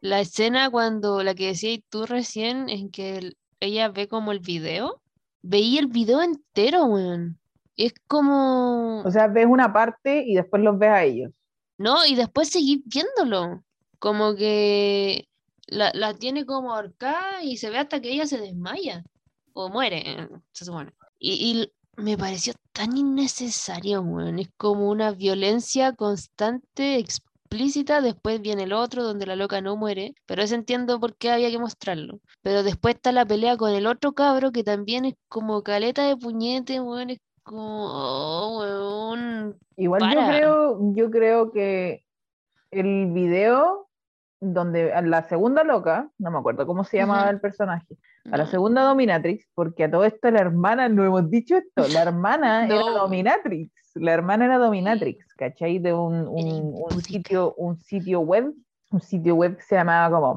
La escena cuando, la que decías tú recién, en que el- ella ve como el video, veía el video entero, weón. Es como... O sea, ves una parte y después los ves a ellos. No, y después seguir viéndolo. Como que la, la tiene como ahorcada y se ve hasta que ella se desmaya. O muere, eh, se supone. Y, y me pareció tan innecesario, weón. Es como una violencia constante explícita, después viene el otro donde la loca no muere, pero eso entiendo por qué había que mostrarlo. Pero después está la pelea con el otro cabro que también es como caleta de puñete, weón, es como, oh, weón. Igual yo creo, yo creo que el video donde a la segunda loca, no me acuerdo cómo se llamaba el personaje, a la segunda dominatrix, porque a todo esto la hermana, no hemos dicho esto, la hermana era No. dominatrix, la hermana era dominatrix, ¿cachai? De un, un- sitio, un sitio web, un sitio web que se llamaba como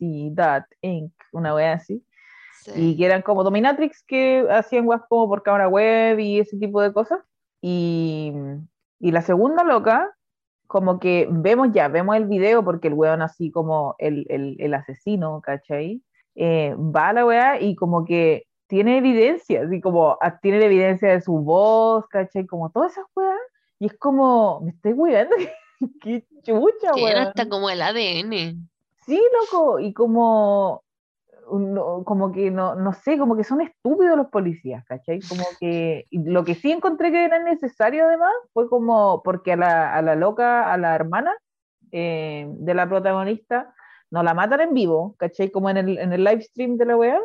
myfantasy.inc, una wea así, Sí. y que eran como dominatrix que hacían weas como por cámara web y ese tipo de cosas. Y, y la segunda loca, como que vemos ya, vemos el video porque el weón así como el, el, el asesino, ¿cachai? Eh, va a la wea y como que tiene evidencia, así como ah, tiene la evidencia de su voz, ¿cachai? Como todas esas weas. Y es como, me estoy weando, qué chucha, weón. hasta como el ADN. Sí, loco, y como, no- como que no, no sé, como que son estúpidos los policías, ¿cachai? Como que lo que sí encontré que era necesario además fue como, porque a la, a la loca, a la hermana eh, de la protagonista, no la matan en vivo, ¿cachai? Como en el, en el live stream de la web,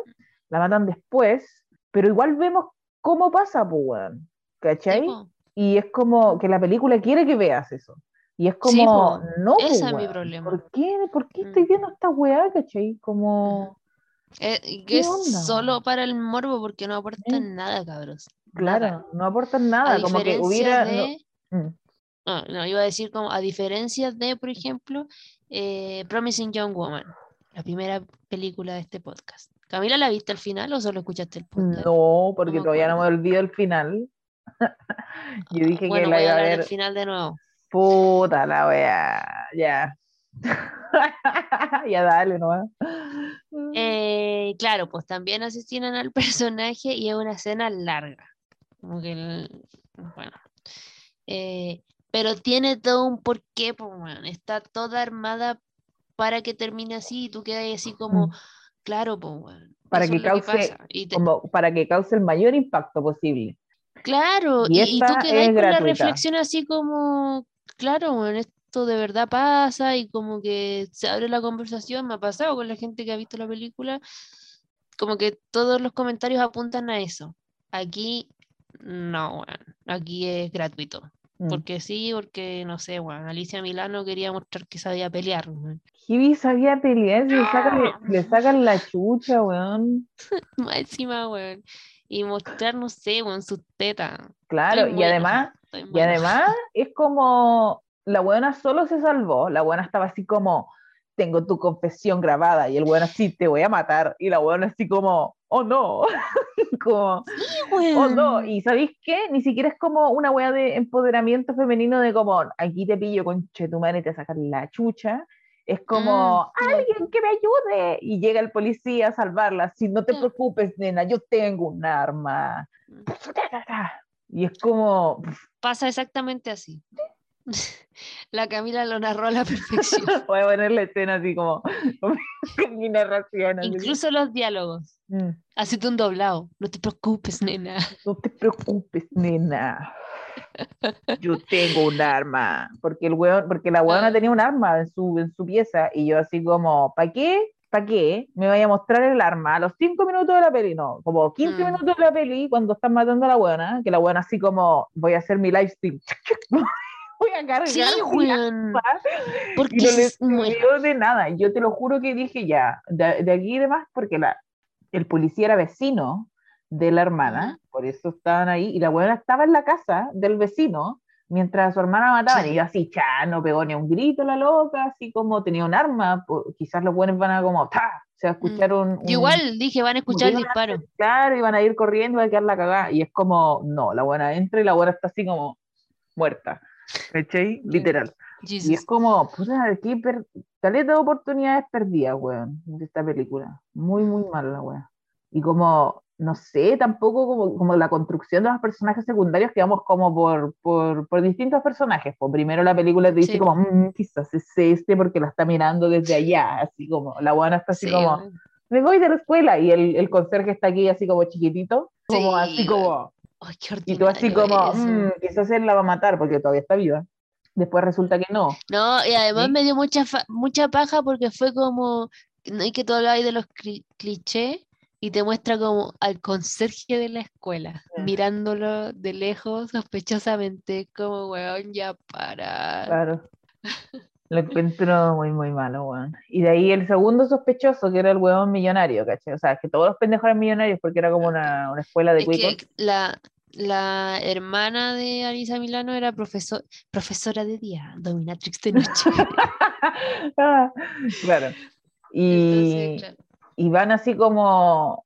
la matan después, pero igual vemos cómo pasa, pues, weón, ¿cachai? Sí. Y es como que la película quiere que veas eso. Y es Sí, como, po. no, po, Ese es mi problema. ¿Por qué, ¿Por qué Mm. estoy viendo esta weá, cachai? Como, Eh, y ¿Qué que es onda? solo para el morbo porque no aporta Eh, nada, cabros. claro, Nada. no aportan A nada, como que hubiera... no-. Mm, No, no, iba a decir como a diferencia de, por ejemplo, eh, Promising Young Woman, la primera película de este podcast. Camila, ¿la viste al final o solo escuchaste el podcast? no, porque todavía no me olvido el final. Yo dije bueno, que la voy iba a ver... del final de nuevo. Puta la weá, ya. ya dale nomás. Eh, claro, pues también asesinan al personaje y es una escena larga. Como que, el- bueno. Eh, pero tiene todo un porqué, pues. Está toda armada para que termine así y tú quedas así como, Mm. claro, pues, weón. Para que cause te- Como para que cause el mayor impacto posible. Claro, Y y, y tú quedas la reflexión así como, claro, bueno, esto de verdad pasa y como que se abre la conversación, me ha pasado con la gente que ha visto la película, como que todos los comentarios apuntan a eso. Aquí no, weón, aquí es gratuito. Mm. Porque sí, porque no sé, weón, Alicia Milano quería mostrar que sabía pelear. Kiwi sabía pelear, le sacan, le sacan la chucha, weón. Más encima, weón. Y mostrar, no sé, weón, sus tetas. Claro, Estoy y además, y además es como la buena solo se salvó, la buena estaba así como, tengo tu confesión grabada, y el bueno así, te voy a matar, y la buena así como, oh no, como, oh no, Weón. y ¿sabéis qué? Ni siquiera es como una wea de empoderamiento femenino de como, aquí te pillo con tu madre y te sacan la chucha, es como, Mm, no. alguien que me ayude, y llega el policía a salvarla, si no te Ya. preocupes, nena, yo tengo un arma, Mm. y es como, Pasa exactamente así. La Camila lo narró a la perfección. Voy a poner la escena así como con mi narración. así Incluso los diálogos. como, mm, Hacete un doblado. No te preocupes, nena. no te preocupes, nena. Yo tengo un arma. Porque el weón, porque la weona Ah. tenía un arma en su, en su pieza. Y yo así como, ¿para qué? ¿Para qué? Me vaya a mostrar el arma a los cinco minutos de la peli, no, como 15 Mm. minutos de la peli cuando están matando a la buena, que la buena así como, voy a hacer mi live stream. Voy a cargar Sí, arma. Porque y no le es muy- sirvió de nada. Yo te lo juro que dije ya, de, de aquí y demás, porque la, el policía era vecino de la hermana, por eso estaban ahí, y la buena estaba en la casa del vecino mientras a su hermana mataban, Sí. y yo así, cha, no pegó ni un grito la loca, así como tenía un arma, po- quizás los buenos van a como, ta, se va a escuchar un, un- igual dije, van a escuchar el disparo. claro, y van a ir corriendo va a quedar la cagada, y es como, no, la buena entra y la buena está así como muerta, ¿cachai? Literal. Y es Jesus. como, puta, qué per... caleta de oportunidades perdidas, weón, de esta película. Muy, muy mala la weón. Y como, no sé, tampoco como, como la construcción de los personajes secundarios que vamos como por, por, por distintos personajes. Pues primero la película te dice Sí. como, "Mm, quizás es este porque la está mirando desde allá, así como, la buena está así Sí, como, weón. me voy de la escuela y el, el conserje está aquí así como chiquitito, como Sí, así weón. como, Ay, qué y tú así como, eso. "Mm, quizás él la va a matar porque todavía está viva. Después resulta que no. No, y además ¿Sí? me dio mucha, mucha paja porque fue como, no hay que todo hay de los cli- clichés y te muestra como al conserje de la escuela, mirándolo de lejos sospechosamente, como, weón, ya para. Claro. Lo encuentro muy, muy malo, weón. Y de ahí el segundo sospechoso, que era el weón millonario, ¿cachai? O sea, que todos los pendejos eran millonarios porque era como una, una escuela de Es cuicos. que la, la hermana de Alisa Milano era profesor, profesora de día, dominatrix de noche. Ah, claro. Y, Entonces, claro. y van así como,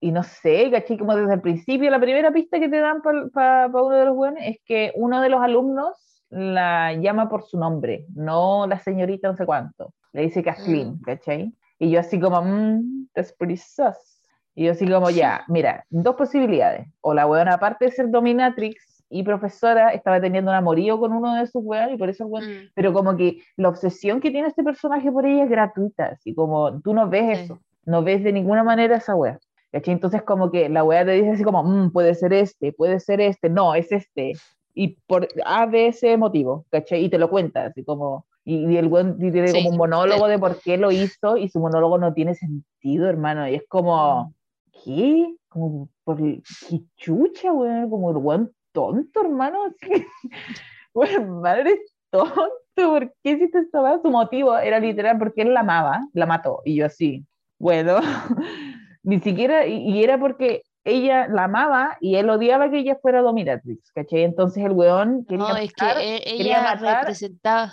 y no sé, ¿cachai? Como desde el principio, la primera pista que te dan para uno de los buenos es que uno de los alumnos la llama por su nombre, no la señorita no sé cuánto. Le dice Kathleen, Mm. ¿cachai? Y yo así como, mmm, that's pretty sus. Y yo así como, ya, mira, dos posibilidades. O la weona, aparte de ser dominatrix y profesora, estaba teniendo un amorío con uno de sus weones y por eso el weón Mm, pero como que la obsesión que tiene este personaje por ella es gratuita, así como tú no ves Sí. eso, no ves de ninguna manera esa wea. ¿cachai? Entonces como que la wea te dice así como, "Mm, puede ser este, puede ser este, no, es este, y por A, B, C motivo, ¿cachai? Y te lo cuenta, así como, y, y el weón tiene Sí, como un monólogo de por qué lo hizo, y su monólogo no tiene sentido, hermano, y es como, ¿qué? Como, por, ¿qué chucha, weón? Como el weón tonto, hermano, así, weón, madre tonto, ¿por qué hiciste esta? Su motivo era literal porque él la amaba, la mató, y yo así, bueno, ni siquiera, y, y era porque ella la amaba y él odiaba que ella fuera dominatrix, ¿cachai? Entonces el weón quería No, es que matar, e- quería ella matar, representaba,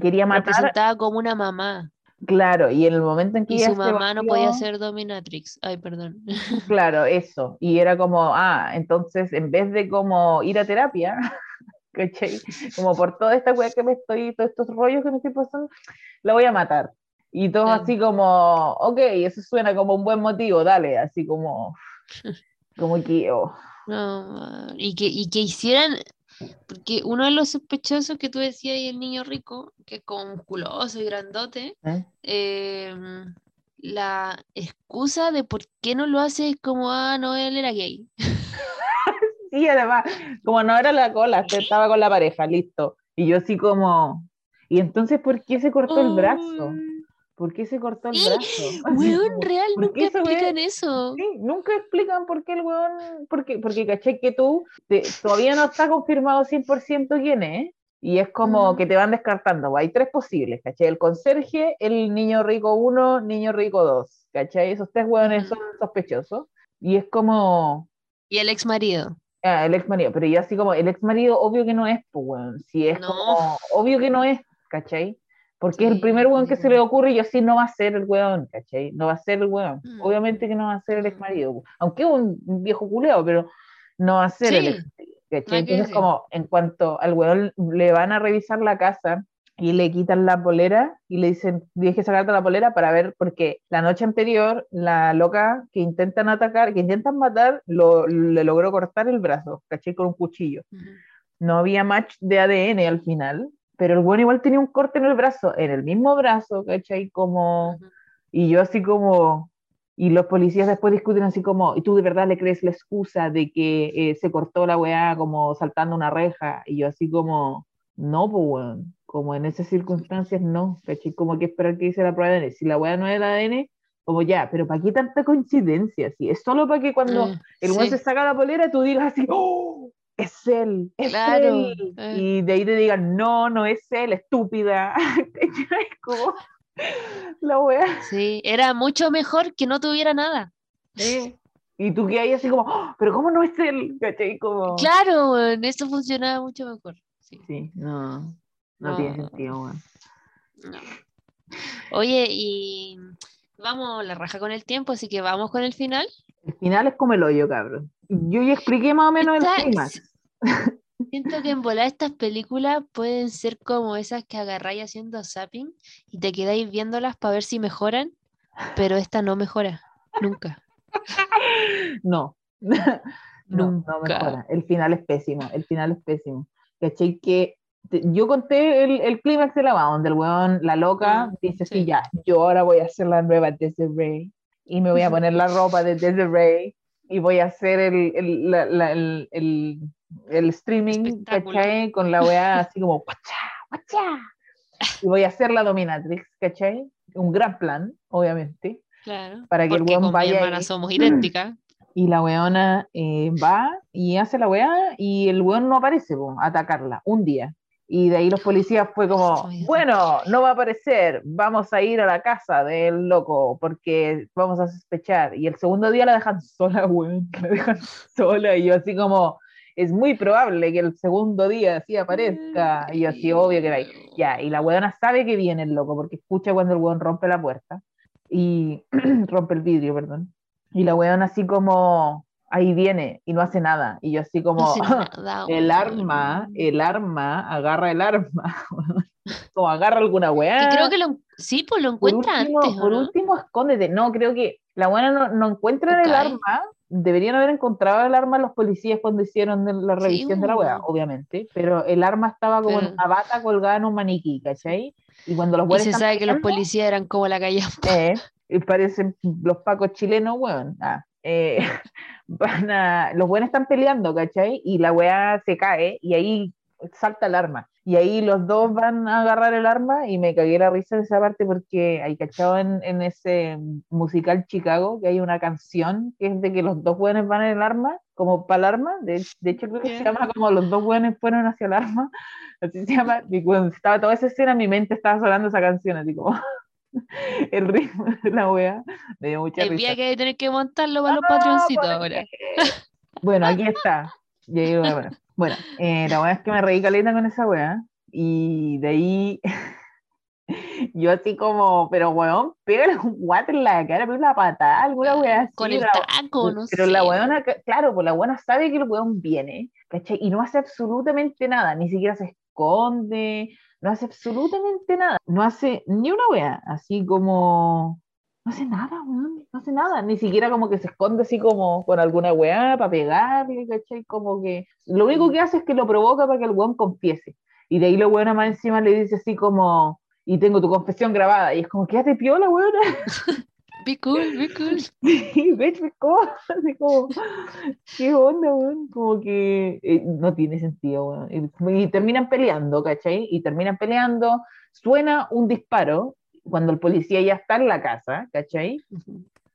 quería matar, representaba como una mamá claro, y en el momento en que y su mamá no podía ser dominatrix. Ay, perdón. Claro, eso. Y era como, ah, entonces en vez de como ir a terapia, ¿cachai? Como por toda esta weá que me estoy, todos estos rollos que me estoy pasando, la voy a matar. Y todo Claro. así como, ok, eso suena como un buen motivo, dale, así como, como que, oh, No, y que, y que hicieran, porque uno de los sospechosos que tú decías y el niño rico, que es como musculoso y grandote, ¿eh? em, la excusa de por qué no lo hace es como, ah, no, él era gay. Sí, además, como no era la cola, se estaba con la pareja, listo. Y yo así como, ¿y entonces por qué se cortó el brazo? ¿Por qué se cortó el Sí, brazo? Weón, real, ¿por nunca explican eso. Sí, nunca explican por qué el weón, porque, porque caché que tú te- todavía no está confirmado 100% quién es, y es como Ujú. que te van descartando, hay tres posibles, ¿cachai? El conserje, el niño rico 1, niño rico 2, ¿cachai? Esos tres weones Ujú. son sospechosos, y es como, Y el ex marido. ah, el ex marido, pero yo así como, el ex marido obvio que no es, pues weón, si es No. como, obvio que no es, ¿cachai? Porque es el Sí, primer weón que sí. se le ocurre y yo sí no va a ser el weón, ¿cachai? No va a ser el weón. Mm. Obviamente que no va a ser el ex Mm. marido, aunque es un viejo culeo, pero no va a ser el Sí, ex marido, ¿cachai? que Entonces como en cuanto al weón le van a revisar la casa y le quitan la polera y le dicen, tienes que sacarte la polera para ver, porque la noche anterior la loca que intentan atacar, que intentan matar, lo, le logró cortar el brazo, ¿cachai? Con un cuchillo Ujú. no había match de ADN al final, pero el bueno igual tenía un corte en el brazo, en el mismo brazo, ¿cachai? Como, y yo así como, y los policías después discuten así como, ¿y tú de verdad le crees la excusa de que eh, se cortó la weá como saltando una reja? Y yo así como, no, pues weón, como en esas circunstancias no, ¿cachai? Como que esperar que hice la prueba de ADN. Si la weá no es el ADN, como ya, pero ¿para qué tanta coincidencia? Si es solo para que cuando Eh, el weón sí. se saca la polera, tú digas así, ¡Oh! Es él, es Claro, él. eh. Y de ahí te digan, no, no es él, estúpida. es como la wea. Sí, era mucho mejor que no tuviera nada. Y tú que ahí así como, "Oh, pero ¿cómo no es él? ¿Cachai? Como, Claro, weón, eso funcionaba mucho mejor. Sí, Sí, no, no, No. tiene sentido, weón. no. Oye, y vamos la raja con el tiempo, así que vamos con el final. El final es como el hoyo, cabrón. Yo ya expliqué más o menos el Esta- clímax. Siento que en volar estas películas pueden ser como esas que agarráis haciendo zapping y te quedáis viéndolas para ver si mejoran, pero esta no mejora, nunca. No. no, no Nunca. mejora. El final es pésimo. El final es pésimo. ¿Cachai? Que te- yo conté el, el clímax de la va, donde el weón, la loca, Mm, dice sí. así, ya, yo ahora voy a hacer la nueva Desiree y me voy a poner la ropa de Desiree y voy a hacer el, el, la- la- el, el- el streaming. ¿cachai? Con la weá así como, guachá, guachá. Y voy a hacer la dominatrix, ¿cachai? Un gran plan, obviamente, Claro. para que el weón con mi vaya hermana y- somos idénticas. y la weona eh, va y hace la weá y el weón no aparece po, a atacarla un día. Y de ahí los policías fue como, bueno, no va a aparecer, vamos a ir a la casa del loco porque vamos a sospechar. Y el segundo día la dejan sola, weón, la dejan sola. Y yo así como, es muy probable que el segundo día sí aparezca. Y yo así, obvio que va. Ya, y la weona sabe que viene el loco porque escucha cuando el weón rompe la puerta y rompe el vidrio, perdón. Y la weona así como, ahí viene y no hace nada. Y yo así como, No nada, el arma, el arma, agarra el arma. como agarra alguna weá. Y creo que lo, sí, pues lo por encuentra último, antes. ¿o por no? último, escóndete. No, creo que la buena no, no encuentra el Ok. arma. Deberían haber encontrado el arma los policías cuando hicieron la revisión de la weá, obviamente. Pero el arma estaba como en una bata colgada en un maniquí, ¿cachai? Y cuando los Y buenos se sabe que los policías eran como la calle. eh, y parecen los pacos chilenos, weón. Ah, eh, van a, los buenos están peleando, ¿cachai? Y la weá se cae y ahí salta el arma. Y ahí los dos van a agarrar el arma y me cagué la risa en esa parte porque hay cachado en, en ese musical Chicago que hay una canción que es de que los dos buenos van en el arma, como para el arma. De, de hecho, creo que se llama como los dos buenos fueron hacia el arma. Así se llama. Y cuando estaba toda esa escena, en mi mente estaba sonando esa canción, así como el ritmo de la wea. Me dio mucha El risa. día que hay que tener que montarlo para los No, patroncitos ¿por ahora. Bueno, aquí está. Y ahí, bueno, bueno eh, la wea es que me reí caleta con esa wea. Y de ahí yo así como, pero weón, pégale un guate en la cara, pégale una patada, alguna wea así. Con el la- taco, no pero sé. la weona, claro, pues la weona sabe que el weón viene, ¿cachai? Y no hace absolutamente nada, ni siquiera se esconde, no hace absolutamente nada, no hace ni una wea, así como, no hace nada, weón, no hace nada, ni siquiera como que se esconde así como con alguna weá para pegarle, ¿cachai? Como que lo único que hace es que lo provoca para que el weón confiese. Y de ahí la weona más encima le dice así como, y tengo tu confesión grabada, y es como, quédate piola, weona. Be cool, be cool. Sí, bitch, me co- así como, ¿qué onda, weón? Como que eh, no tiene sentido, weón. Y, y terminan peleando, ¿cachai? Y terminan peleando, suena un disparo cuando el policía ya está en la casa, ¿cachai?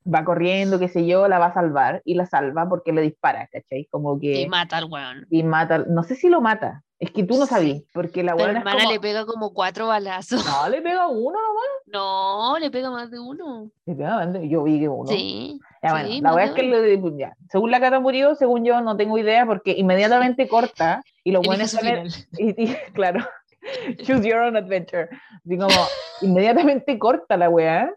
Va corriendo, qué sé yo, la va a salvar y la salva porque le dispara, ¿cachai? Como que... Y mata al weón. y mata, no sé si lo mata, es que tú no Sí. sabías, porque la es hermana como- le pega como cuatro balazos. No, le pega uno nomás. No, le pega más de uno. Le pega, ¿dónde? Yo vi que uno. Sí. Ya, bueno, sí, la más verdad es de que le- ya, según la Cata murió, según yo no tengo idea, porque inmediatamente corta y lo bueno Elige es su tener, final. y, y, claro, choose your own adventure. Así como inmediatamente corta la weá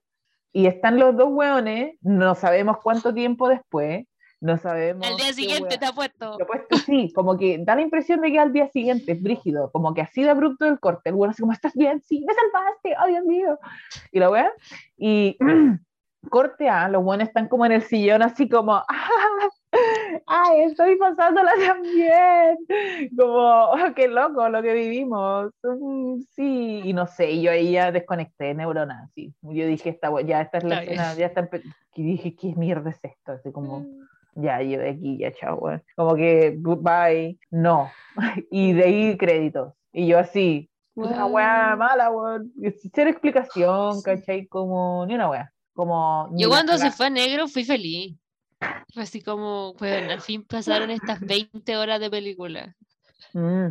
y están los dos weones, no sabemos cuánto tiempo después, no sabemos. Al día siguiente weá. te apuesto. Lo puesto, sí, como que da la impresión de que al día siguiente es brígido, como que así de abrupto el corte, el weón así como, ¿estás bien? Sí, me salvaste, oh Dios mío. Y la weá, y corte A, los buenos están como en el sillón así como, ¡ah! ¡Ay, estoy pasándola también! Como, oh, qué loco lo que vivimos. Mm, sí, y no sé, y yo ahí ya desconecté neuronas, sí. Yo dije, esta, ya esta es la escena, ya está, y dije, ¿qué mierda es esto? Así como, ya, yo de aquí, ya, chao, weón. Como que, goodbye, no. Y de ahí créditos. Y yo así, una weá mala, weón. Sin Cero explicación, ¿cachai? Como, ni una weá. Como, Yo cuando se fue a negro fui feliz. Fue así como, bueno, al fin pasaron estas 20 horas de película. Mm.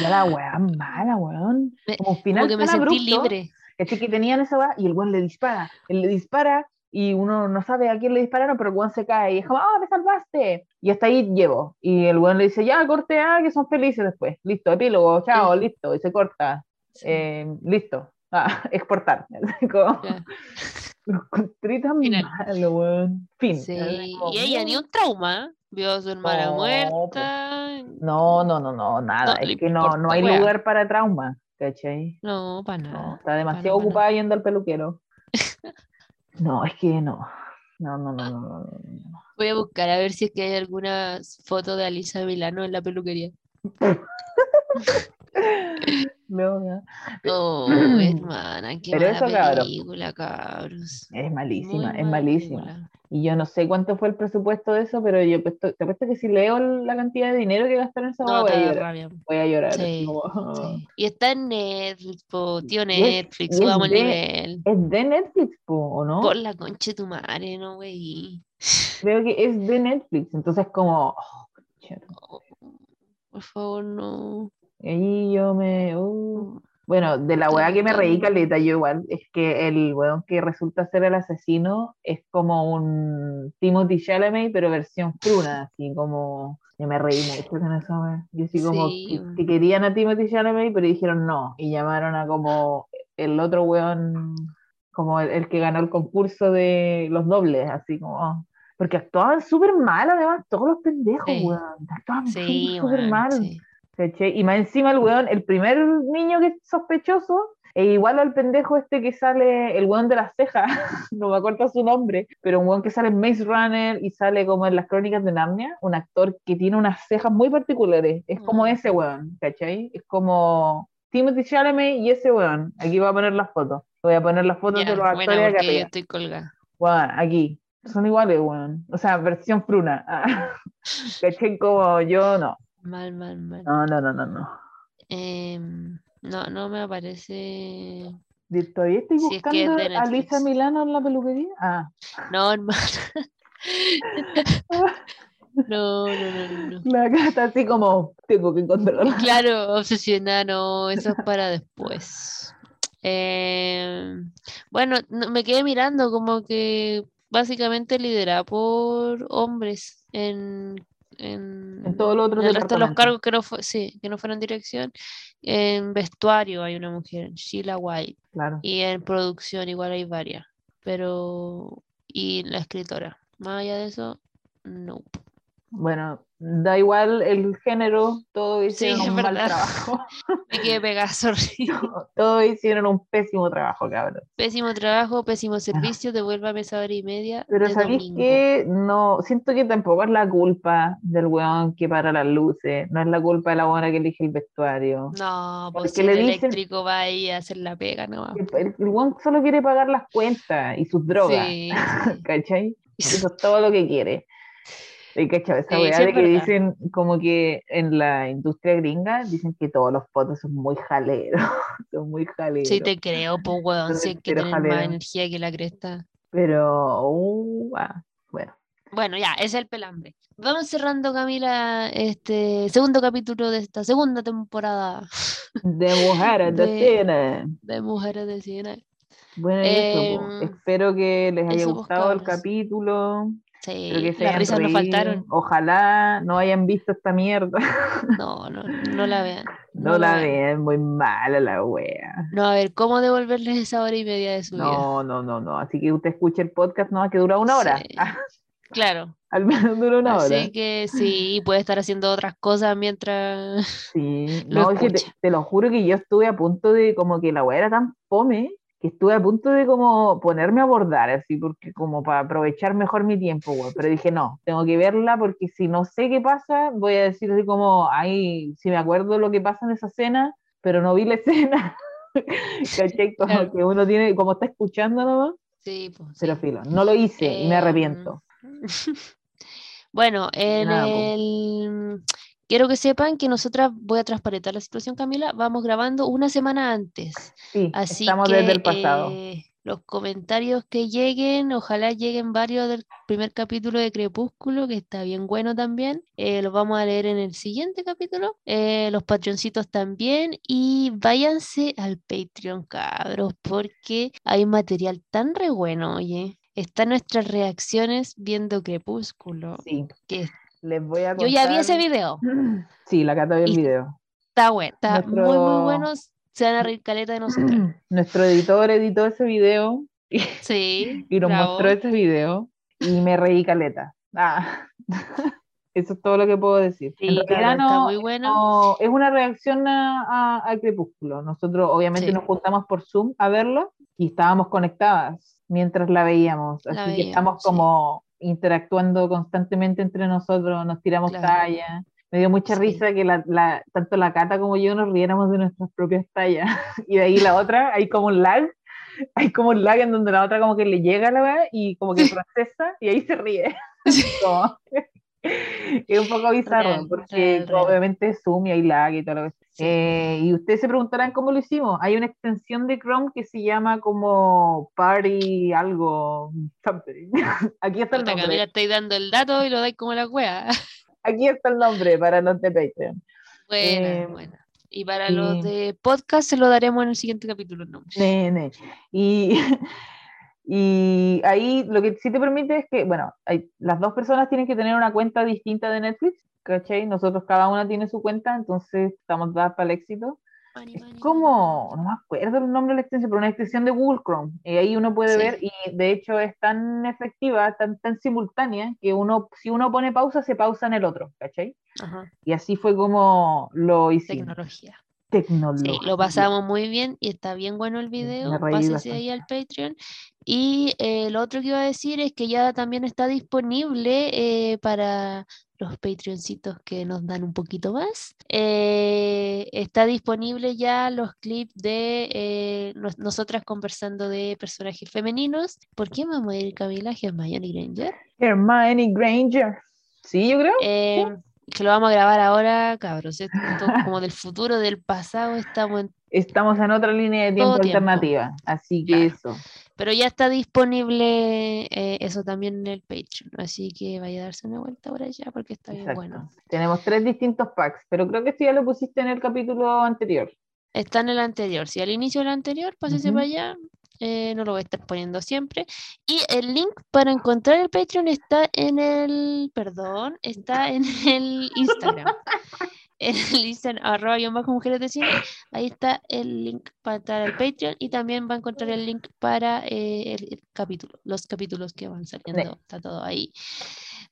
Ya la weá mala, weón. Como final Como que me sentí abrupto, libre. Que tenían esa weá y el weón le dispara. Él le dispara y uno no sabe a quién le dispararon, pero el weón se cae y es como, ¡ah, me salvaste! Y hasta ahí llevo. Y el weón le dice, ya, corte A, que son felices después. Listo, epílogo, chao, listo. Y se corta. Sí, Eh, listo. Ah, exportar. Como. Lo encontré tan Final. malo, weón. Fin. Sí, Y ella ni un trauma. Vio a su hermana No, muerta. No, no, no, no, nada. No es que no, no hay wea. lugar para trauma, ¿cachai? No, para No, nada. está demasiado para ocupada yendo al peluquero. No, es que no. No, no, no, no, no, no, no. Voy a buscar a ver si es que hay alguna foto de Alisa Milano en la peluquería. No, no. Oh, hermana, qué Pero mala eso, película, cabros. Es malísima, Muy es malísima. película. Y yo no sé cuánto fue el presupuesto de eso, pero yo te apuesto que si leo la cantidad de dinero que gastaron en esa No, voy, a llorar, rabia. voy a llorar. así Sí, como, sí. Y está en Netflix, po, tío Netflix, subamos el de- nivel. Es de Netflix, po, ¿o no? Por la concha de tu madre, no, güey. Creo que es de Netflix, entonces como, oh, Oh, por favor, no. Ahí yo me... uh. Bueno, de la weá que me reí caleta, yo igual, es que el weón que resulta ser el asesino es como un Timothy Chalamet, pero versión fruna, así como... Yo me reí mucho con eso, weá. Yo sí como Sí. que, que querían a Timothy Chalamet, pero dijeron no, y llamaron a como el otro weón, como el, el que ganó el concurso de los dobles, así como... Porque actuaban súper mal, además, todos los pendejos, Sí. weón. Actuaban Sí, súper, weón, mal. Y más encima el weón, el primer niño que es sospechoso, e igual al pendejo este que sale, el weón de las cejas, no me acuerdo su nombre, pero un weón que sale en Maze Runner y sale como en las crónicas de Narnia, un actor que tiene unas cejas muy particulares, es como Mm. ese weón, ¿cachai? Es como Timothy Chalamet y ese weón, aquí voy a poner las fotos, voy a poner las fotos de los actores arriba. estoy colgada. Weón, aquí, son iguales, weón, o sea, versión fruna, ¿cachai? Como yo, no, Mal, mal, mal. no, no, no, no, no. Em, no, no me aparece. ¿Todavía estoy Si es que es buscando a Lisa. Milano en la peluquería? Ah, No, hermano. No, no, no, no, la gata así como, tengo que encontrarla. Claro, obsesionada, no, eso es para después. Em, bueno, no- me quedé mirando como que básicamente liderada por hombres en, en, En todos los otros en el resto de los cargos que no fue, sí, que no fueron dirección. En vestuario hay una mujer, Sheila White, Claro. y en producción igual hay varias, pero y la escritora. Más allá de eso, no. Bueno, da igual el género, todos hicieron un mal trabajo. Me quedé pegada, sorry. Todos hicieron un pésimo trabajo, cabrón. Pésimo trabajo, pésimo servicio, devuélvame esa hora y media Pero ¿sabéis que No, siento que tampoco es la culpa del weón que para las luces, no es la culpa de la buena que elige el vestuario. No, pues Porque si le el dicen- eléctrico va ahí a hacer la pega, no. El, el, el weón solo quiere pagar las cuentas y sus drogas. Sí, ¿cachai? Eso es todo lo que quiere. Y cachai, esa Sí, weá sí de que verdad. dicen como que en la industria gringa dicen que todos los fotos son muy jaleros, son muy jaleros. sí te creo, pues weón, hay que tener más energía que la cresta. Pero, uh, ah, bueno, Bueno, ya, ese es el pelambre. Vamos cerrando, Camila, este segundo capítulo de esta segunda temporada de mujeres de, De- cine. de Mujeres de Cine. Bueno, eso, po. Em, espero que les haya pues, gustado el capítulo. Sí, Espero que se las risas reído. faltaron. Ojalá no hayan visto esta mierda. No, no, no la vean. No, No la la vean. vean, muy mala la wea. No, a ver, ¿cómo devolverles esa hora y media de su vida? No, no, no, no. Así que usted escuche el podcast, no, que dura una hora. Sí. Claro. Al menos dura una hora. Así que sí, puede estar haciendo otras cosas mientras. Sí, lo no, te, te lo juro que yo estuve a punto de, como que la weá era tan fome, que estuve a punto de como ponerme a abordar, así, porque como para aprovechar mejor mi tiempo. Pero dije, no, tengo que verla porque si no sé qué pasa, voy a decir así como, ay, si me acuerdo lo que pasa en esa escena, pero no vi la escena. ¿Cachai? Como Claro. que uno tiene, como está escuchando nomás, Sí, pues. sí. pero filo, no lo hice y me Em, arrepiento. Bueno, en nada, el... quiero que sepan que nosotras, voy a transparentar la situación, Camila, vamos grabando una semana antes. Sí, Así estamos que desde el pasado. eh, los comentarios que lleguen, ojalá lleguen varios del primer capítulo de Crepúsculo, que está bien bueno también. eh, los vamos a leer en el siguiente capítulo. eh, los patroncitos también. Y váyanse al Patreon, cabros, porque hay material tan re bueno, oye. Están nuestras reacciones viendo Crepúsculo. Sí, Que les voy a yo ya vi ese contar- video. Sí, la Cata vio el video. Está bueno, está muy, muy Nuestro- bueno. Se van a reír caleta de nosotros. Nuestro editor editó ese video Sí. y nos bravo. mostró ese video y me reí caleta. Ah. Eso es todo lo que puedo decir. Sí, en realidad está no, muy bueno. no- es una reacción a, a- a Crepúsculo. Nosotros obviamente Sí. nos juntamos por Zoom a verlo y estábamos conectadas mientras la veíamos. Así La que veíamos, estamos como interactuando constantemente entre nosotros, nos tiramos Claro. tallas. Me dio mucha Sí. risa que la, la- tanto la Cata como yo nos riéramos de nuestras propias tallas. Y de ahí la otra, hay como un lag. hay como un lag en donde la otra como que le llega la weá y como que procesa y ahí se ríe. Como- es un poco bizarro, porque real, real. obviamente Zoom y hay lag y todo lo que Sí. eh, y ustedes se preguntarán cómo lo hicimos. Hay una extensión de Chrome que se llama como Party algo. something. Aquí está el nombre. Camila, estáis dando el dato y lo dais como la wea. Aquí está el nombre para los de Patreon. Buena, Eh, buena. Y para sí. los de podcast se lo daremos en el siguiente capítulo nombre. Nene. Y, y ahí lo que sí te permite es que, bueno, hay, las dos personas tienen que tener una cuenta distinta de Netflix, ¿cachai? Nosotros cada una tiene su cuenta, entonces estamos dadas para el éxito. Mani, Es mani, como, no me acuerdo el nombre de la extensión, pero una extensión de Google Chrome. Y ahí uno puede Sí. ver, y de hecho es tan efectiva, tan, tan simultánea, que uno, si uno pone pausa, se pausa en el otro, ¿cachai? Ajá, Y así fue como lo hicimos. tecnología. Tecnología. Sí, lo pasamos muy bien y está bien bueno el video. bastante. ahí al Patreon. Y eh, lo otro que iba a decir es que ya también está disponible eh, para los Patreoncitos que nos dan un poquito más. eh, está disponible ya los clips de eh, nos- nosotras conversando de personajes femeninos. ¿Por qué vamos a ir Camila Hermione Granger? Hermione Granger. Sí, yo creo. Eh, que lo vamos a grabar ahora, cabros. Esto como del futuro, del pasado, estamos en Estamos en otra línea de tiempo alternativa. Así que Claro. eso. Pero ya está disponible eh, eso también en el Patreon, así que vaya a darse una vuelta por allá porque está bien bueno. Tenemos tres distintos packs, pero creo que esto ya lo pusiste en el capítulo anterior. Está en el anterior, si al inicio del anterior, pásese Ujú. para allá, eh, no lo voy a estar poniendo siempre. Y el link para encontrar el Patreon está en el, perdón, está en el Instagram. En el Instagram, arroba guion bajo mujeres de cine, ahí está el link para entrar al Patreon y también va a encontrar el link para eh, el, el capítulo, los capítulos que van saliendo, está todo ahí.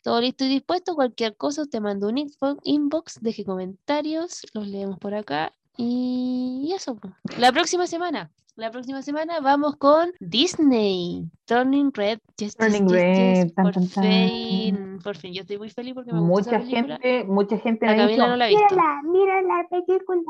Todo listo y dispuesto, cualquier cosa, te mando un inbox, deje comentarios, los leemos por acá y eso. La próxima semana, la próxima semana vamos con Disney, Turning Red. Turning Red, tan, por tan, tan. fin, por fin, yo estoy muy feliz porque me gusta esa Mucha película. gente, mucha gente La Camila no la ha visto. mírala, mira la película.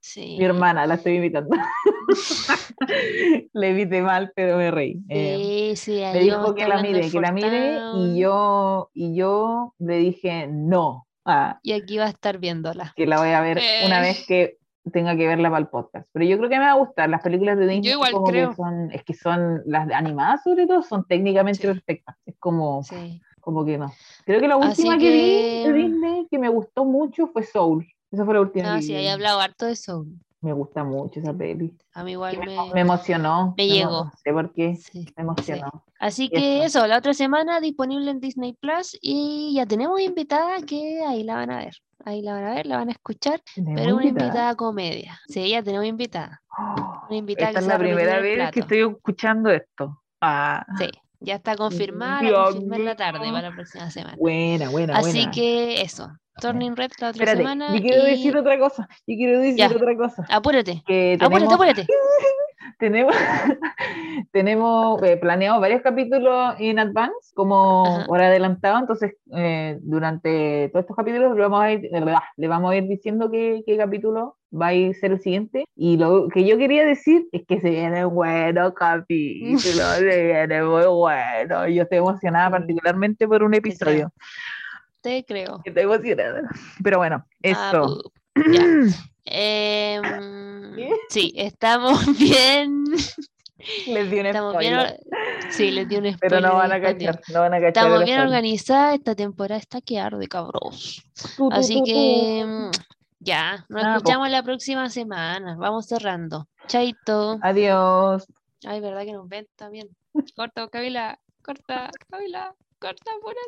Sí. Mi hermana, la estoy imitando. Le evité mal, pero me reí. Eh, Sí, sí, me dijo que la mire, que la mire, y yo, y yo le dije no. Ah, Y aquí va a estar viéndola. que la voy a ver una Eh. vez que tenga que verla para el podcast. Pero yo creo que me va a gustar. Las películas de Disney igual como que creo. son, es que son, las animadas sobre todo, son técnicamente Sí. perfectas. Es como, Sí. como que no. Creo que la Así última que... vi que- de Disney que me gustó mucho fue Soul. Esa fue la última Ah, que sí, vi. ahí hablado harto de eso. Me gusta mucho esa peli. A mí Que igual me, me... me emocionó. me no- llegó. No sé por qué. sí, Me sí. emocionó. Así Y que eso. eso, la otra semana disponible en Disney Plus y ya tenemos invitada que ahí la van a ver. Ahí la van a ver, la van a escuchar, ¿Tenemos pero una invitada? invitada comedia. Sí, ya tenemos invitada. Oh, Una invitada esta que es la primera vez que estoy escuchando esto. Ah, Sí, ya está confirmada, la confirmé en la tarde para la próxima semana. buena, buena, Así buena. que eso, Turning Red la otra Espérate, semana. yo quiero y- decir otra cosa. Yo quiero decir Ya. otra cosa. Apúrate, Que apúrate, apúrate. tenemos, tenemos eh, planeado varios capítulos en advance, como Ajá. por adelantado, entonces eh, durante todos estos capítulos le vamos a ir, le vamos a ir diciendo qué, qué capítulo va a ser el siguiente. Y lo que yo quería decir es que se viene bueno capítulo, se viene muy bueno. Yo estoy emocionada particularmente por un episodio. Te creo. Estoy emocionada. Pero bueno, Ah, eso. Em, sí, estamos bien. Les di un Estamos spoiler. Sí, les di un spoiler. Pero no van a cachar, no van a cachar. Estamos bien spoiler. organizadas. Esta temporada está que arde, cabros. Así que mm, ya, nos po. escuchamos la próxima semana. Vamos cerrando. Chaito. Adiós. Ay, verdad que nos ven también. Corta, Camila. Corta, Camila. Corta, apúrate.